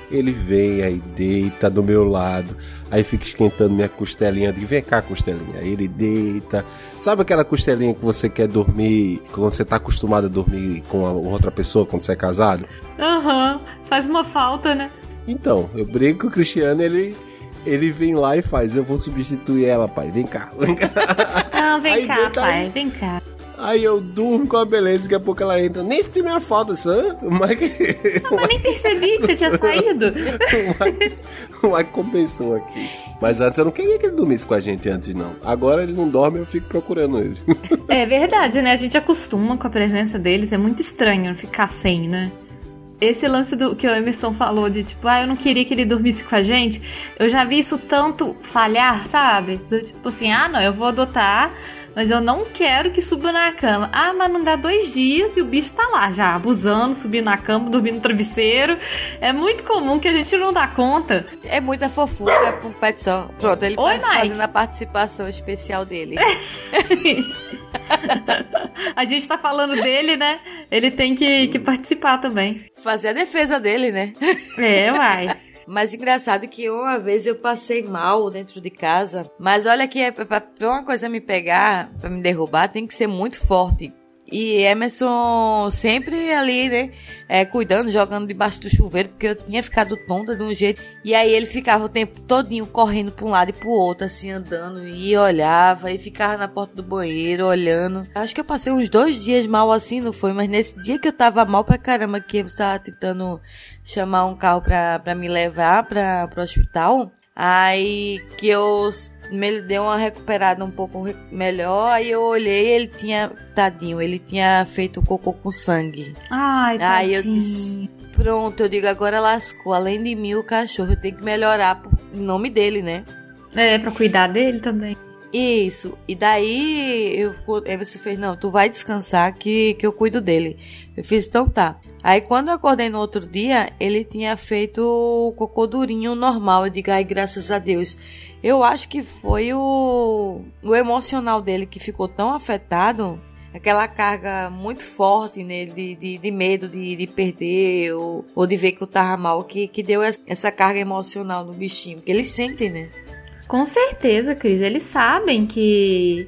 Ele vem, aí deita do meu lado, aí fica esquentando minha costelinha. Digo, vem cá, costelinha. Aí ele deita. Sabe aquela costelinha que você quer dormir quando você tá acostumado a dormir com outra pessoa quando você é casado? Aham, uhum. faz uma falta, né? Então, eu brinco com o Cristiano, ele ele vem lá e faz, eu vou substituir ela, pai. Vem cá. Vem cá. Não, vem Aí cá, pai, vem cá. Aí eu durmo com a beleza, daqui a pouco ela entra. Nem senti minha falta. O Mike. Não, mas nem percebi que você tinha saído. o, Mike, o Mike compensou aqui. Mas antes eu não queria que ele dormisse com a gente antes, não. Agora ele não dorme, eu fico procurando ele. É verdade, né? A gente acostuma com a presença deles. É muito estranho ficar sem, né? Esse lance do que o Emerson falou de tipo, ah, eu não queria que ele dormisse com a gente. Eu já vi isso tanto falhar, sabe? Do, tipo assim, ah, não, eu vou adotar mas eu não quero que suba na cama. Ah, mas não dá dois dias e o bicho tá lá já, abusando, subindo na cama, dormindo no travesseiro. É muito comum que a gente não dá conta. É muita fofura pro pet só. Pronto, ele Oi, tá fazendo a participação especial dele. a gente tá falando dele, né? Ele tem que, que participar também. Fazer a defesa dele, né? É, vai. Mas engraçado que uma vez eu passei mal dentro de casa. Mas olha que é, pra, pra uma coisa me pegar, pra me derrubar, tem que ser muito forte. E Emerson sempre ali, né? É, cuidando, jogando debaixo do chuveiro, porque eu tinha ficado tonta de um jeito. E aí ele ficava o tempo todinho correndo pra um lado e pro outro, assim, andando. E olhava e ficava na porta do banheiro, olhando. Acho que eu passei uns dois dias mal assim, não foi? Mas nesse dia que eu tava mal pra caramba, que eu estava tentando chamar um carro pra, pra me levar pra, pro hospital. Aí que eu me deu uma recuperada um pouco melhor. Aí eu olhei, ele tinha, tadinho, ele tinha feito cocô com sangue. Ai, tadinho. Aí eu disse, pronto, eu digo, agora lascou. Além de mim, o cachorro tem que melhorar por, nome dele, né? É, pra cuidar dele também. Isso. E daí eu, você fez, não, tu vai descansar que, que eu cuido dele. Eu fiz, então tá. Aí quando eu acordei no outro dia, ele tinha feito o cocô durinho normal. Eu digo, ai, graças a Deus. Eu acho que foi o, o emocional dele que ficou tão afetado, aquela carga muito forte nele de, de, de medo de, de perder ou, ou, de ver que eu tava mal, que, que deu essa carga emocional no bichinho. Eles sentem, né? Com certeza, Cris. Eles sabem que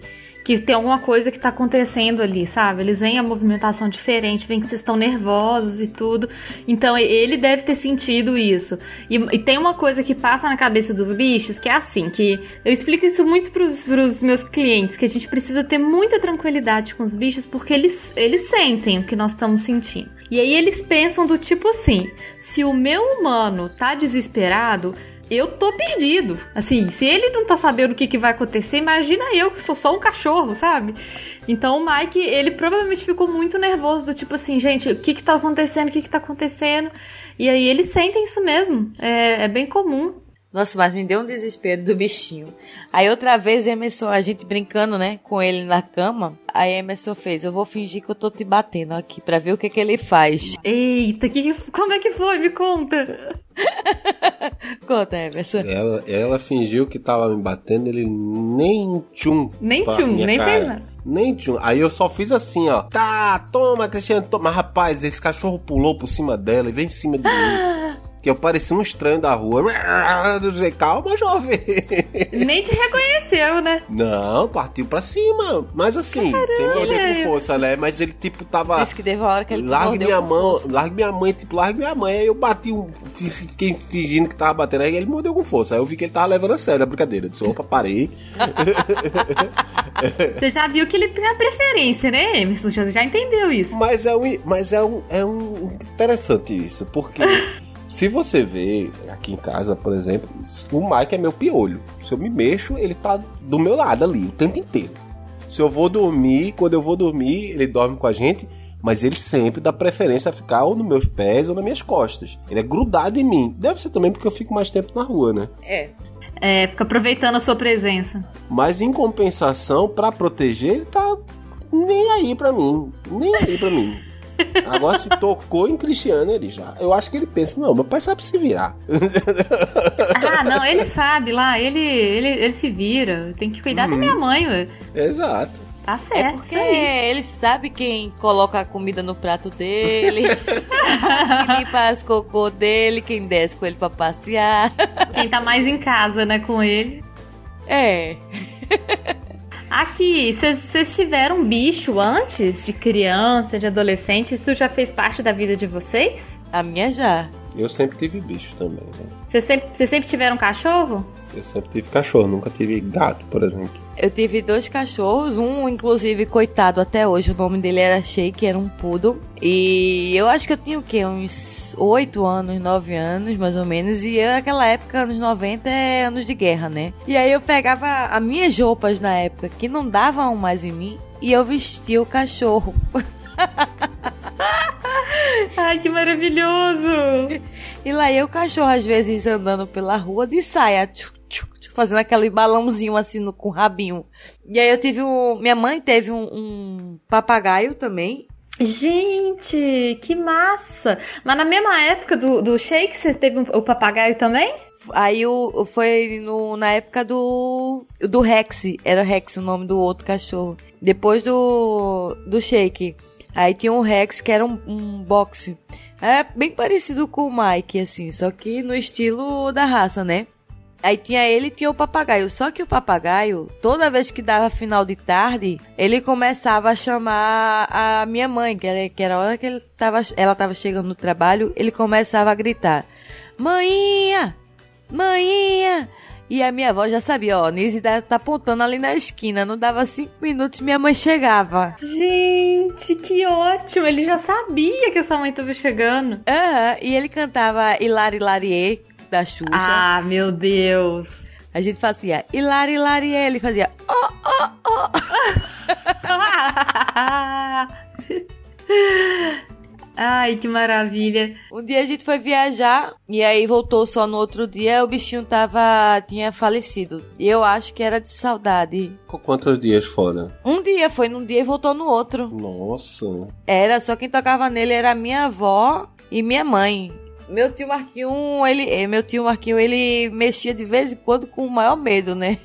que tem alguma coisa que está acontecendo ali, sabe? Eles veem a movimentação diferente, veem que vocês estão nervosos e tudo. Então ele deve ter sentido isso. E, e, tem uma coisa que passa na cabeça dos bichos que é assim, que eu explico isso muito para os meus clientes, que a gente precisa ter muita tranquilidade com os bichos porque eles, eles sentem o que nós estamos sentindo. E aí eles pensam do tipo assim: se o meu humano tá desesperado, eu tô perdido. Assim, se ele não tá sabendo o que, que vai acontecer, imagina eu que sou só um cachorro, sabe? Então o Mike, ele provavelmente ficou muito nervoso, do tipo assim, gente, o que que tá acontecendo, o que que tá acontecendo? E aí eles sentem isso mesmo, é, é bem comum. Nossa, mas me deu um desespero do bichinho. Aí outra vez Emerson, a gente brincando, né, com ele na cama. Aí Emerson fez, eu vou fingir que eu tô te batendo aqui pra ver o que que ele faz. Eita, que, como é que foi? Me conta. conta, Emerson. Ela, ela fingiu que tava me batendo, ele nem tchum. Nem tchum, nem cara. fez nada. Nem tchum. Aí eu só fiz assim, ó. Tá, toma, Cristiano, toma. Mas rapaz, esse cachorro pulou por cima dela e vem em cima de mim. Que eu parecia um estranho da rua. Calma, jovem. Nem te reconheceu, né? Não, partiu pra cima. Mas assim, Caramba. sem morder com força, né? Mas ele, tipo, tava. Diz que teve hora que ele Largue minha mão, força. largue minha mãe, tipo, largue minha mãe. Aí eu bati um. Fiquei fingindo que tava batendo. Aí ele mordeu com força. Aí eu vi que ele tava levando a sério a brincadeira. Eu disse, opa, parei. Você já viu que ele tem a preferência, né, Emerson? Já, já entendeu isso. Mas é um, mas é um, é um interessante isso, porque. Se você vê aqui em casa, por exemplo, o Mike é meu piolho. Se eu me mexo, ele tá do meu lado ali o tempo inteiro. Se eu vou dormir, quando eu vou dormir, ele dorme com a gente, mas ele sempre dá preferência a ficar ou nos meus pés ou nas minhas costas. Ele é grudado em mim. Deve ser também porque eu fico mais tempo na rua, né? É. É, fica aproveitando a sua presença. Mas em compensação, para proteger, ele tá nem aí para mim. Nem aí para mim. Agora se tocou em Cristiano, ele já. Eu acho que ele pensa, não, meu pai sabe se virar. Ah, não, ele sabe lá, ele, ele, ele se vira. Tem que cuidar uhum. da minha mãe, ué. Exato. Tá é certo. É porque ele sabe quem coloca a comida no prato dele, quem limpa as cocô dele, quem desce com ele pra passear. Quem tá mais em casa, né, com ele. É. Aqui, vocês tiveram bicho antes de criança, de adolescente? Isso já fez parte da vida de vocês? A minha já. Eu sempre tive bicho também, né? Vocês sempre, sempre tiveram cachorro? Eu sempre tive cachorro, nunca tive gato, por exemplo. Eu tive dois cachorros, um inclusive coitado até hoje, o nome dele era Shake, era um poodle. E eu acho que eu tinha o quê? Uns 8 anos, 9 anos, mais ou menos. E eu, naquela época, anos 90, é anos de guerra, né? E aí eu pegava as minhas roupas na época, que não davam mais em mim, e eu vestia o cachorro. Ai, que maravilhoso! E lá eu, o cachorro, às vezes andando pela rua de saia, tchuc, tchuc, fazendo aquele balãozinho assim no, com rabinho. E aí eu tive um. Minha mãe teve um, um papagaio também. Gente, que massa! Mas na mesma época do, do Shake, você teve o papagaio também? Aí o, foi no, na época do, do Rex, era Rex o nome do outro cachorro. Depois do, do Shake. Aí tinha um Rex que era um, um boxe. É bem parecido com o Mike, assim, só que no estilo da raça, né? Aí tinha ele e tinha o papagaio. Só que o papagaio, toda vez que dava final de tarde, ele começava a chamar a minha mãe, que era, que era a hora que ele tava, ela estava chegando no trabalho, ele começava a gritar: Mãinha! Mãinha! E a minha avó já sabia, ó, Nise tá, tá apontando ali na esquina. Não dava cinco minutos, minha mãe chegava. Gente, que ótimo! Ele já sabia que a sua mãe tava chegando. Aham, uhum, e ele cantava Hilari Larie da Xuxa. Ah, meu Deus! A gente fazia Hilari Larie, ele fazia oh, oh, oh. Ai, que maravilha. Um dia a gente foi viajar e aí voltou só no outro dia, o bichinho tava tinha falecido. E eu acho que era de saudade. Quantos dias fora? Um dia, foi num dia e voltou no outro. Nossa. Era, só quem tocava nele era minha avó e minha mãe. Meu tio Marquinho, ele, eh, meu tio Marquinho, ele mexia de vez em quando com o maior medo, né?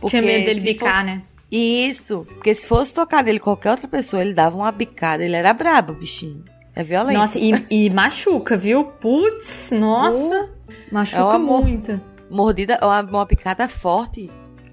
Porque Tinha medo dele bicar, fosse... né? Isso, porque se fosse tocar nele qualquer outra pessoa, ele dava uma bicada, ele era brabo, bichinho. É violento. Nossa, e, e machuca, viu? Putz, nossa. Uh, machuca é uma muito. Mordida, uma, uma picada forte.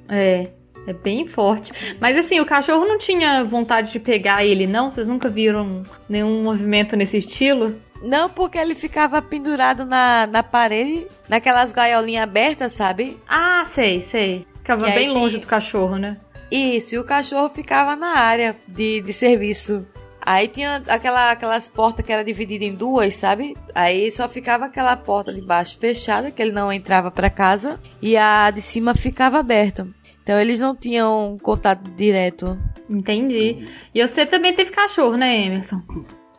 É. É bem forte. Mas assim, o cachorro não tinha vontade de pegar ele, não? Vocês nunca viram nenhum movimento nesse estilo? Não, porque ele ficava pendurado na, na parede, naquelas gaiolinhas abertas, sabe? Ah, sei, sei. Ficava bem longe tem... do cachorro, né? Isso, e o cachorro ficava na área de, de serviço. Aí tinha aquela, aquelas portas que era dividida em duas, sabe? Aí só ficava aquela porta de baixo fechada, que ele não entrava para casa, e a de cima ficava aberta. Então eles não tinham contato direto. Entendi. E você também teve cachorro, né, Emerson?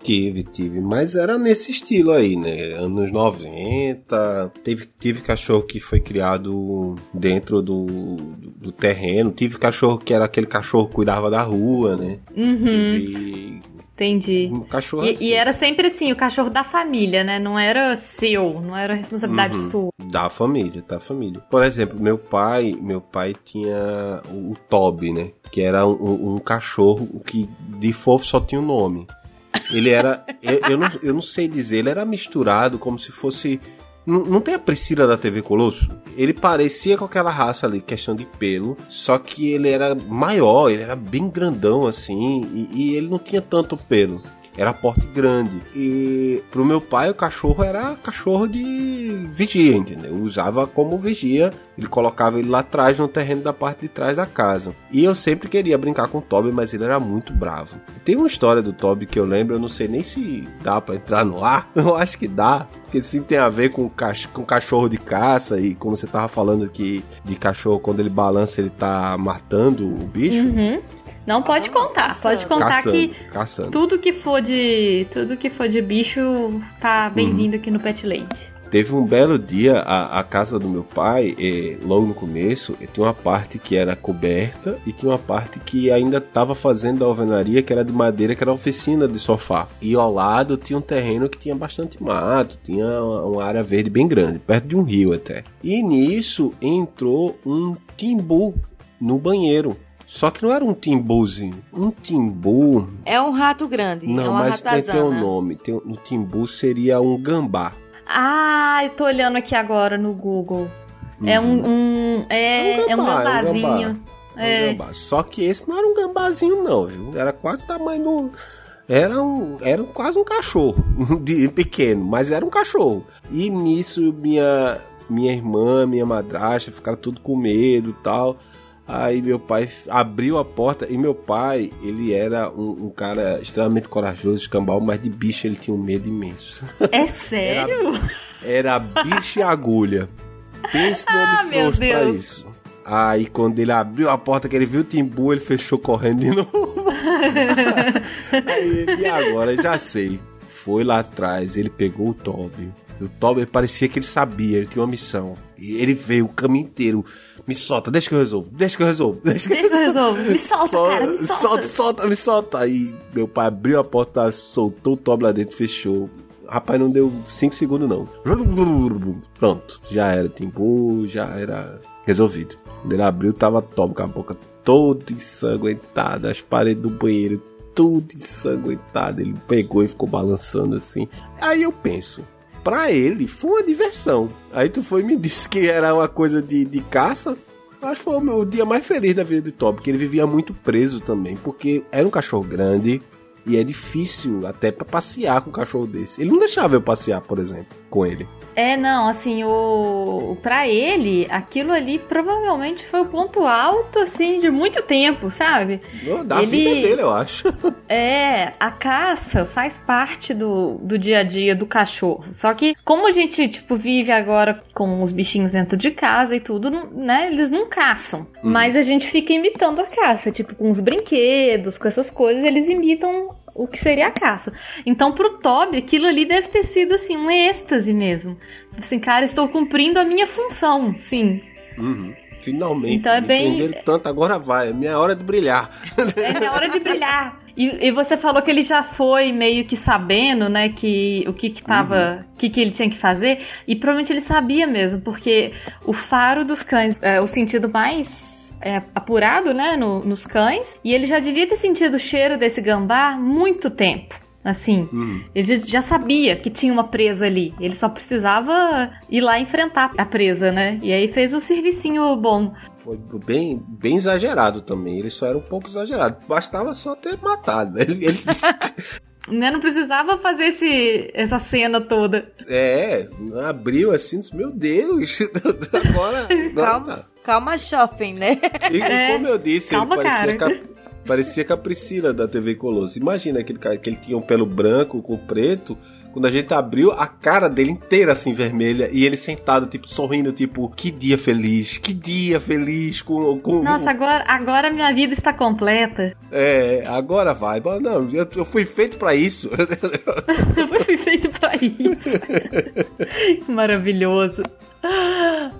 Tive, tive, mas era nesse estilo aí, né? Anos 90. Teve, tive cachorro que foi criado dentro do, do, do terreno. Tive cachorro que era aquele cachorro que cuidava da rua, né? Uhum. Tive Entendi. Um cachorro e, assim. e, era sempre assim, o cachorro da família, né? Não era seu, não era responsabilidade uhum. sua. Da família, da família. Por exemplo, meu pai, meu pai tinha o, o Toby, né? Que era um, um cachorro que de fofo só tinha o um nome. Ele era, eu, eu, não, eu não sei dizer, ele era misturado como se fosse não, não tem a Priscila da TV Colosso? Ele parecia com aquela raça ali, questão de pelo, só que ele era maior, ele era bem grandão assim, e, e ele não tinha tanto pelo era porte grande. E pro meu pai o cachorro era cachorro de vigia, entendeu? Usava como vigia, ele colocava ele lá atrás no terreno da parte de trás da casa. E eu sempre queria brincar com o Toby, mas ele era muito bravo. Tem uma história do Toby que eu lembro, eu não sei nem se dá para entrar no ar, eu acho que dá, porque sim tem a ver com, cach com cachorro de caça e como você tava falando aqui de cachorro quando ele balança ele tá matando o bicho. Uhum. Não pode contar. Caçando. Pode contar caçando, que caçando. tudo que for de tudo que for de bicho tá bem-vindo uhum. aqui no Pet Land. Teve um belo dia, a, a casa do meu pai, eh, logo no começo, eh, tinha uma parte que era coberta e tinha uma parte que ainda estava fazendo a alvenaria, que era de madeira, que era oficina de sofá. E ao lado tinha um terreno que tinha bastante mato, tinha uma, uma área verde bem grande, perto de um rio até. E nisso entrou um timbu no banheiro. Só que não era um timbuzinho. Um timbu. É um rato grande. Não, é uma mas ratazana. tem um nome. Tem, no timbu seria um gambá. Ah, eu tô olhando aqui agora no Google. É uhum. um, um, é, é um, gambá, é um gambazinho. É. Um gambá. Só que esse não era um gambazinho, não, viu? Era quase o tamanho do. Era, um, era quase um cachorro, de, pequeno, mas era um cachorro. E nisso minha, minha irmã, minha madrasta ficaram tudo com medo e tal. Aí meu pai abriu a porta e meu pai, ele era um, um cara extremamente corajoso, escambau, mas de bicho ele tinha um medo imenso. É sério? Era, era bicho e agulha. Pense no ah, frouxo pra isso. Aí quando ele abriu a porta, que ele viu o Timbu, ele fechou correndo de novo. Aí, e agora, já sei. Foi lá atrás, ele pegou o Toby. O Toby parecia que ele sabia, ele tinha uma missão. E ele veio o caminho inteiro me solta, deixa que eu resolvo, deixa que eu resolvo. Deixa que eu resolvo, me solta, solta, cara, me solta. Solta, solta, me solta. Aí meu pai abriu a porta, soltou o tobo lá dentro, fechou. Rapaz, não deu 5 segundos não. Pronto, já era timbu, já era resolvido. Quando ele abriu, tava tobo com a boca toda ensanguentada, as paredes do banheiro tudo ensanguentado. Ele pegou e ficou balançando assim. Aí eu penso, pra ele foi uma diversão. Aí tu foi e me disse que era uma coisa de, de caça. Acho que foi o meu dia mais feliz da vida do Toby, porque ele vivia muito preso também, porque era um cachorro grande e é difícil até para passear com um cachorro desse. Ele não deixava eu passear, por exemplo, com ele. É, não, assim, o para ele, aquilo ali provavelmente foi o ponto alto assim de muito tempo, sabe? Da ele... vida dele, eu acho. É, a caça faz parte do, do dia a dia do cachorro. Só que como a gente, tipo, vive agora com os bichinhos dentro de casa e tudo, né, eles não caçam. Hum. Mas a gente fica imitando a caça, tipo, com os brinquedos, com essas coisas, eles imitam o que seria a caça. Então, pro Toby, aquilo ali deve ter sido, assim, um êxtase mesmo. Assim, cara, estou cumprindo a minha função, sim. Uhum. Finalmente. Então é bem. tanto, agora vai. É minha hora de brilhar. É minha hora de brilhar. E, e, você falou que ele já foi meio que sabendo, né, que o que que tava, uhum. que que ele tinha que fazer, e provavelmente ele sabia mesmo, porque o faro dos cães, é, o sentido mais é, apurado, né, no, nos cães, e ele já devia ter sentido o cheiro desse gambá muito tempo. Assim, hum. ele já sabia que tinha uma presa ali. Ele só precisava ir lá enfrentar a presa, né? E aí fez o um servicinho bom. Foi bem, bem exagerado também. Ele só era um pouco exagerado. Bastava só ter matado. Ele, ele... Né, não precisava fazer esse, essa cena toda. É, abriu assim, meu Deus, agora. Calma. Tá. Calma, shopping, né? E é, como eu disse, calma, ele parecia, cap, parecia com a Priscila da TV Colosso. Imagina aquele cara que ele tinha um pelo branco com preto. Quando a gente abriu, a cara dele inteira assim vermelha e ele sentado, tipo, sorrindo, tipo, que dia feliz, que dia feliz com. com Nossa, agora, agora minha vida está completa. É, agora vai. Não, eu, eu fui feito para isso. eu fui feito para isso. Maravilhoso.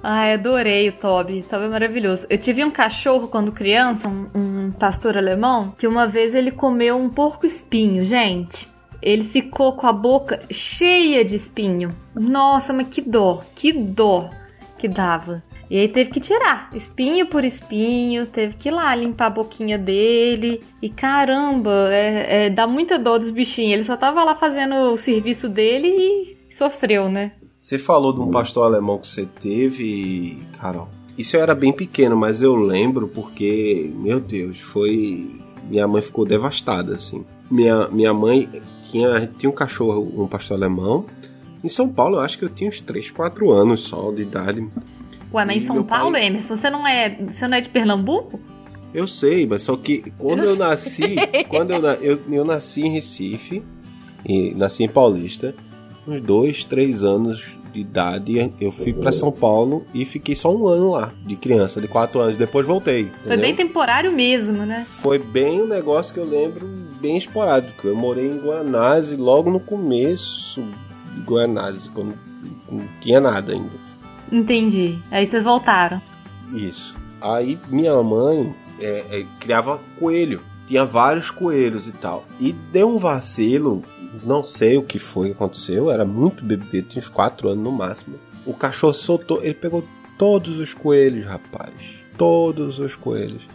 Ai, adorei o Toby. Toby é maravilhoso. Eu tive um cachorro quando criança, um, um pastor alemão, que uma vez ele comeu um porco espinho, gente. Ele ficou com a boca cheia de espinho. Nossa, mas que dó, que dó que dava. E aí teve que tirar, espinho por espinho, teve que ir lá limpar a boquinha dele. E caramba, é, é, dá muita dor dos bichinhos. Ele só tava lá fazendo o serviço dele e sofreu, né? Você falou de um pastor alemão que você teve, Carol. Isso eu era bem pequeno, mas eu lembro porque, meu Deus, foi. Minha mãe ficou devastada, assim. Minha, minha mãe tinha, tinha um cachorro, um pastor alemão. Em São Paulo, eu acho que eu tinha uns 3, 4 anos só de idade. Ué, mas em São Paulo, pai... Emerson, você não é. Você não é de Pernambuco? Eu sei, mas só que quando eu, eu nasci. quando eu, eu, eu nasci em Recife, e nasci em Paulista uns dois, três anos de idade, eu fui para São Paulo e fiquei só um ano lá, de criança, de quatro anos. Depois voltei. Entendeu? Foi bem temporário mesmo, né? Foi bem um negócio que eu lembro bem esporádico. Eu morei em Guanase logo no começo de Guanase, quando não tinha nada ainda. Entendi. Aí vocês voltaram. Isso. Aí minha mãe é, é, criava coelho. Tinha vários coelhos e tal. E deu um vacilo não sei o que foi que aconteceu, era muito bebê, tinha uns 4 anos no máximo. O cachorro soltou, ele pegou todos os coelhos, rapaz. Todos os coelhos.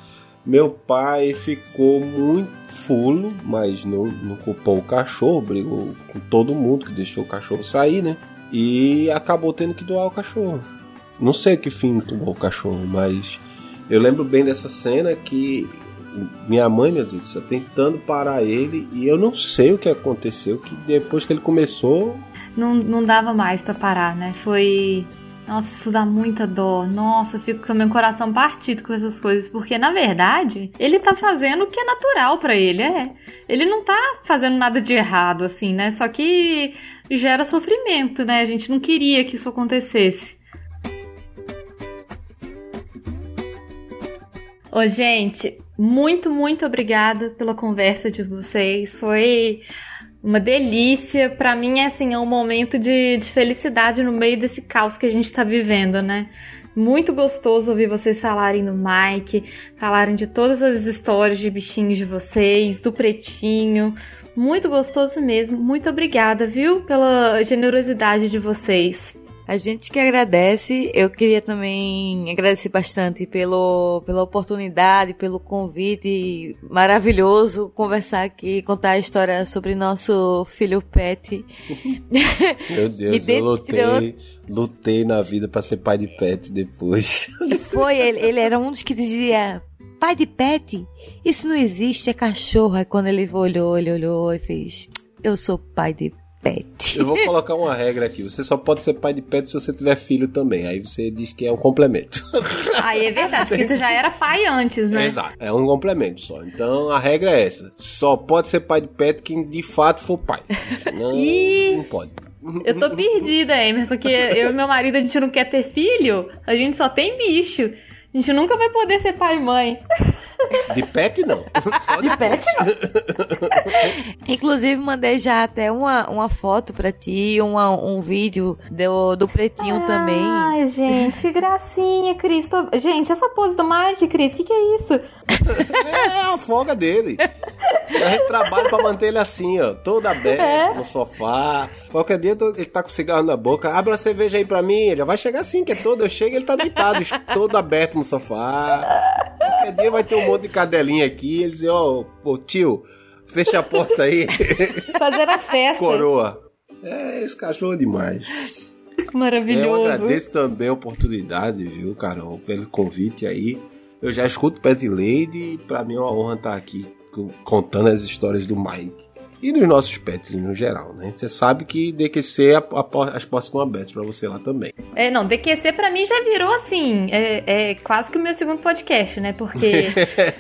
Meu pai ficou muito fulo, mas não, não culpou o cachorro, brigou com todo mundo que deixou o cachorro sair, né? E acabou tendo que doar o cachorro. Não sei que fim tomou o cachorro, mas eu lembro bem dessa cena que minha mãe, meu Deus, tentando parar ele e eu não sei o que aconteceu, que depois que ele começou. Não, não dava mais para parar, né? Foi. Nossa, isso dá muita dor. Nossa, eu fico com meu coração partido com essas coisas, porque na verdade ele tá fazendo o que é natural para ele, é. Ele não tá fazendo nada de errado, assim, né? Só que gera sofrimento, né? A gente não queria que isso acontecesse. Ô, gente, muito, muito obrigada pela conversa de vocês. Foi uma delícia. Para mim, é assim, é um momento de, de felicidade no meio desse caos que a gente está vivendo, né? Muito gostoso ouvir vocês falarem do Mike, falarem de todas as histórias de bichinhos de vocês, do pretinho. Muito gostoso mesmo. Muito obrigada, viu, pela generosidade de vocês. A gente que agradece, eu queria também agradecer bastante pelo, pela oportunidade, pelo convite maravilhoso, conversar aqui, contar a história sobre nosso filho Pet. Meu Deus, eu lutei, lutei na vida para ser pai de Pet depois. Foi, ele, ele era um dos que dizia, pai de Pet? Isso não existe, é cachorro. Aí quando ele olhou, ele olhou e fez, eu sou pai de pet. Eu vou colocar uma regra aqui. Você só pode ser pai de pet se você tiver filho também. Aí você diz que é um complemento. Aí é verdade, porque você já era pai antes, né? Exato. É um complemento só. Então a regra é essa. Só pode ser pai de pet quem de fato for pai. Não, não pode. Eu tô perdida, Emerson, que eu e meu marido, a gente não quer ter filho, a gente só tem bicho. A gente nunca vai poder ser pai e mãe. De pet não. Só de, de pet não. Inclusive mandei já até uma, uma foto pra ti, uma, um vídeo do, do pretinho Ai, também. Ai, gente, que gracinha, Cris. Tô... Gente, essa pose do Mike, Cris, o que, que é isso? É a folga dele. A gente trabalha pra manter ele assim, ó, todo aberto é? no sofá. Qualquer dia ele tá com cigarro na boca. Abre uma cerveja aí pra mim. Já vai chegar assim, que é todo. Eu chego ele tá deitado, todo aberto no sofá. Qualquer dia vai ter um monte de cadelinha aqui. Ele diz, ó, oh, tio, fecha a porta aí. Fazer a festa. Coroa. É, esse cachorro é demais. Maravilhoso. Eu agradeço também a oportunidade, viu, Carol, pelo convite aí. Eu já escuto Pet Lady e pra mim é uma honra estar aqui contando as histórias do Mike e dos nossos pets no geral, né? Você sabe que DQC a, a, as portas estão abertas para você lá também. É, não, DQC para mim já virou assim, é, é, quase que o meu segundo podcast, né? Porque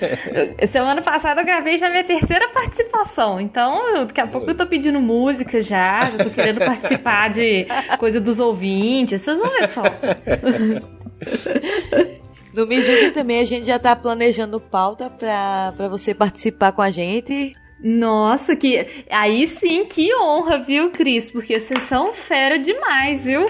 semana passada eu gravei já minha terceira participação, então daqui a pouco eu tô pedindo música já, já tô querendo participar de coisa dos ouvintes, vocês vão ver só. No Me Julgue também a gente já tá planejando pauta pra, pra você participar com a gente. Nossa, que aí sim, que honra, viu, Cris? Porque vocês são fera demais, viu?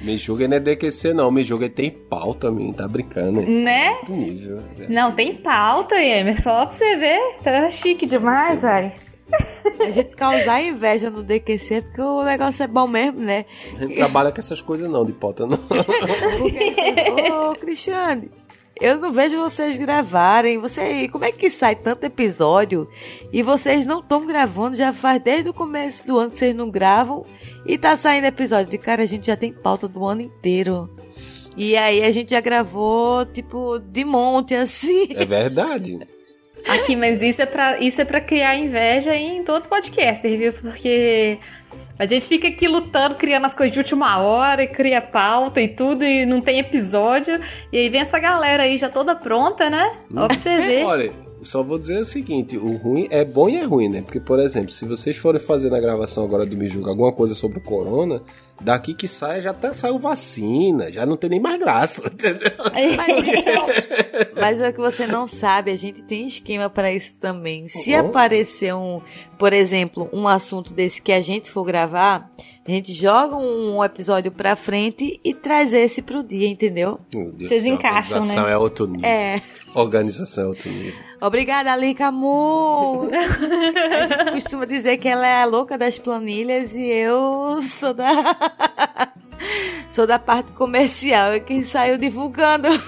Me julga não é DQC, não. Me julga tem pauta, mim. Tá brincando. Né? Nível, né? Não, tem pauta, Emer. Só pra você ver. Tá chique demais, ai. A gente causar inveja no DQC porque o negócio é bom mesmo, né? A gente trabalha com essas coisas não, de pauta não. Ô, Cristiane, eu não vejo vocês gravarem. Você, como é que sai tanto episódio e vocês não estão gravando? Já faz desde o começo do ano que vocês não gravam e tá saindo episódio. De cara, a gente já tem pauta do ano inteiro. E aí a gente já gravou, tipo, de monte, assim. É verdade. Aqui, mas isso é pra, isso é pra criar inveja em todo podcaster, viu? Porque a gente fica aqui lutando, criando as coisas de última hora, e cria pauta e tudo, e não tem episódio. E aí vem essa galera aí já toda pronta, né? Ó pra você ver. Olha, só vou dizer o seguinte: o ruim é bom e é ruim, né? Porque, por exemplo, se vocês forem fazer na gravação agora do Me Julga alguma coisa sobre o corona, daqui que sai já tá, saiu vacina, já não tem nem mais graça, entendeu? Mas, isso, mas é o que você não sabe, a gente tem esquema para isso também. Se uhum. aparecer um, por exemplo, um assunto desse que a gente for gravar, a gente joga um episódio pra frente e traz esse pro dia, entendeu? Vocês encaixam, né? Organização é outro nível. É. Organização é outro nível. Obrigada, Lica Mu! A gente costuma dizer que ela é a louca das planilhas e eu sou da. sou da parte comercial, é quem saiu divulgando.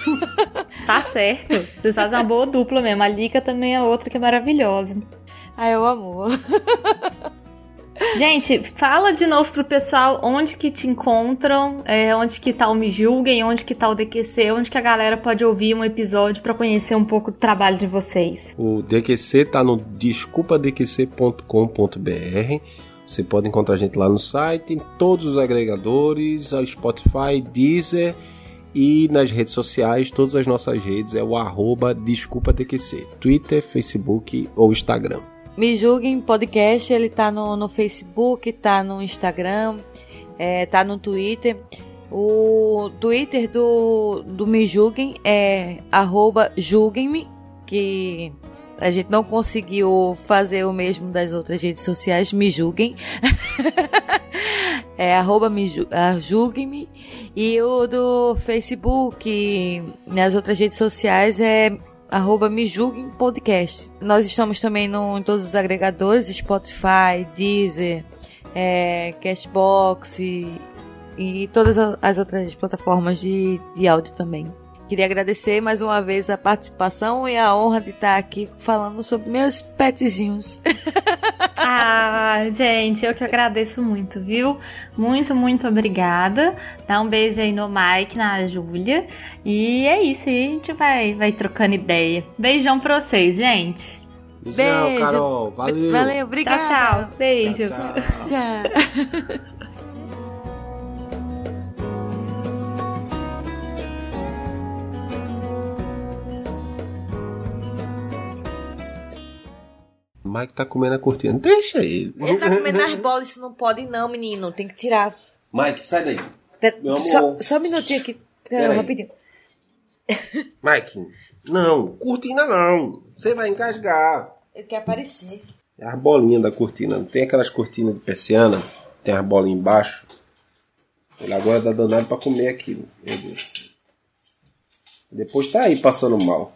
Tá certo. Vocês fazem uma boa dupla mesmo. A Lica também é outra que é maravilhosa. Ah, eu amo. Gente, fala de novo pro pessoal onde que te encontram, é, onde que tá o Me Julguem, onde que tá o DQC, onde que a galera pode ouvir um episódio para conhecer um pouco do trabalho de vocês. O DQC tá no desculpadqc.com.br. Você pode encontrar a gente lá no site, em todos os agregadores, ao Spotify, Deezer e nas redes sociais, todas as nossas redes é o arroba DesculpaDQC, Twitter, Facebook ou Instagram. Me Julguem Podcast, ele tá no, no Facebook, tá no Instagram, é, tá no Twitter. O Twitter do, do Me Julguem é arroba julguem-me, que a gente não conseguiu fazer o mesmo das outras redes sociais, me julguem. é arroba me ah, julguem-me. E o do Facebook, nas outras redes sociais é arroba me julguem podcast. Nós estamos também no, em todos os agregadores, Spotify, Deezer, é, Cashbox, e todas as outras plataformas de, de áudio também. Queria agradecer mais uma vez a participação e a honra de estar aqui falando sobre meus petzinhos. Ah, gente, eu que agradeço muito, viu? Muito, muito obrigada. Dá um beijo aí no Mike, na Júlia. E é isso, a gente vai, vai trocando ideia. Beijão pra vocês, gente. Beijão, Beijo. Carol. Valeu. Valeu, obrigada. Tchau, tchau. Beijo. tchau. tchau. tchau. Mike tá comendo a cortina. Deixa ele. Ele tá comendo as bolas, isso não pode não, menino. Tem que tirar. Mike, sai daí. Pera, só, só, um minutinho aqui. Pera, rapidinho. Mike, não, cortina não. Você vai engasgar. Ele quer aparecer. É as bolinhas da cortina. Não tem aquelas cortinas de persiana? Tem as bolinhas embaixo. Ele agora tá danado pra comer aquilo. Meu Deus. Depois tá aí passando mal.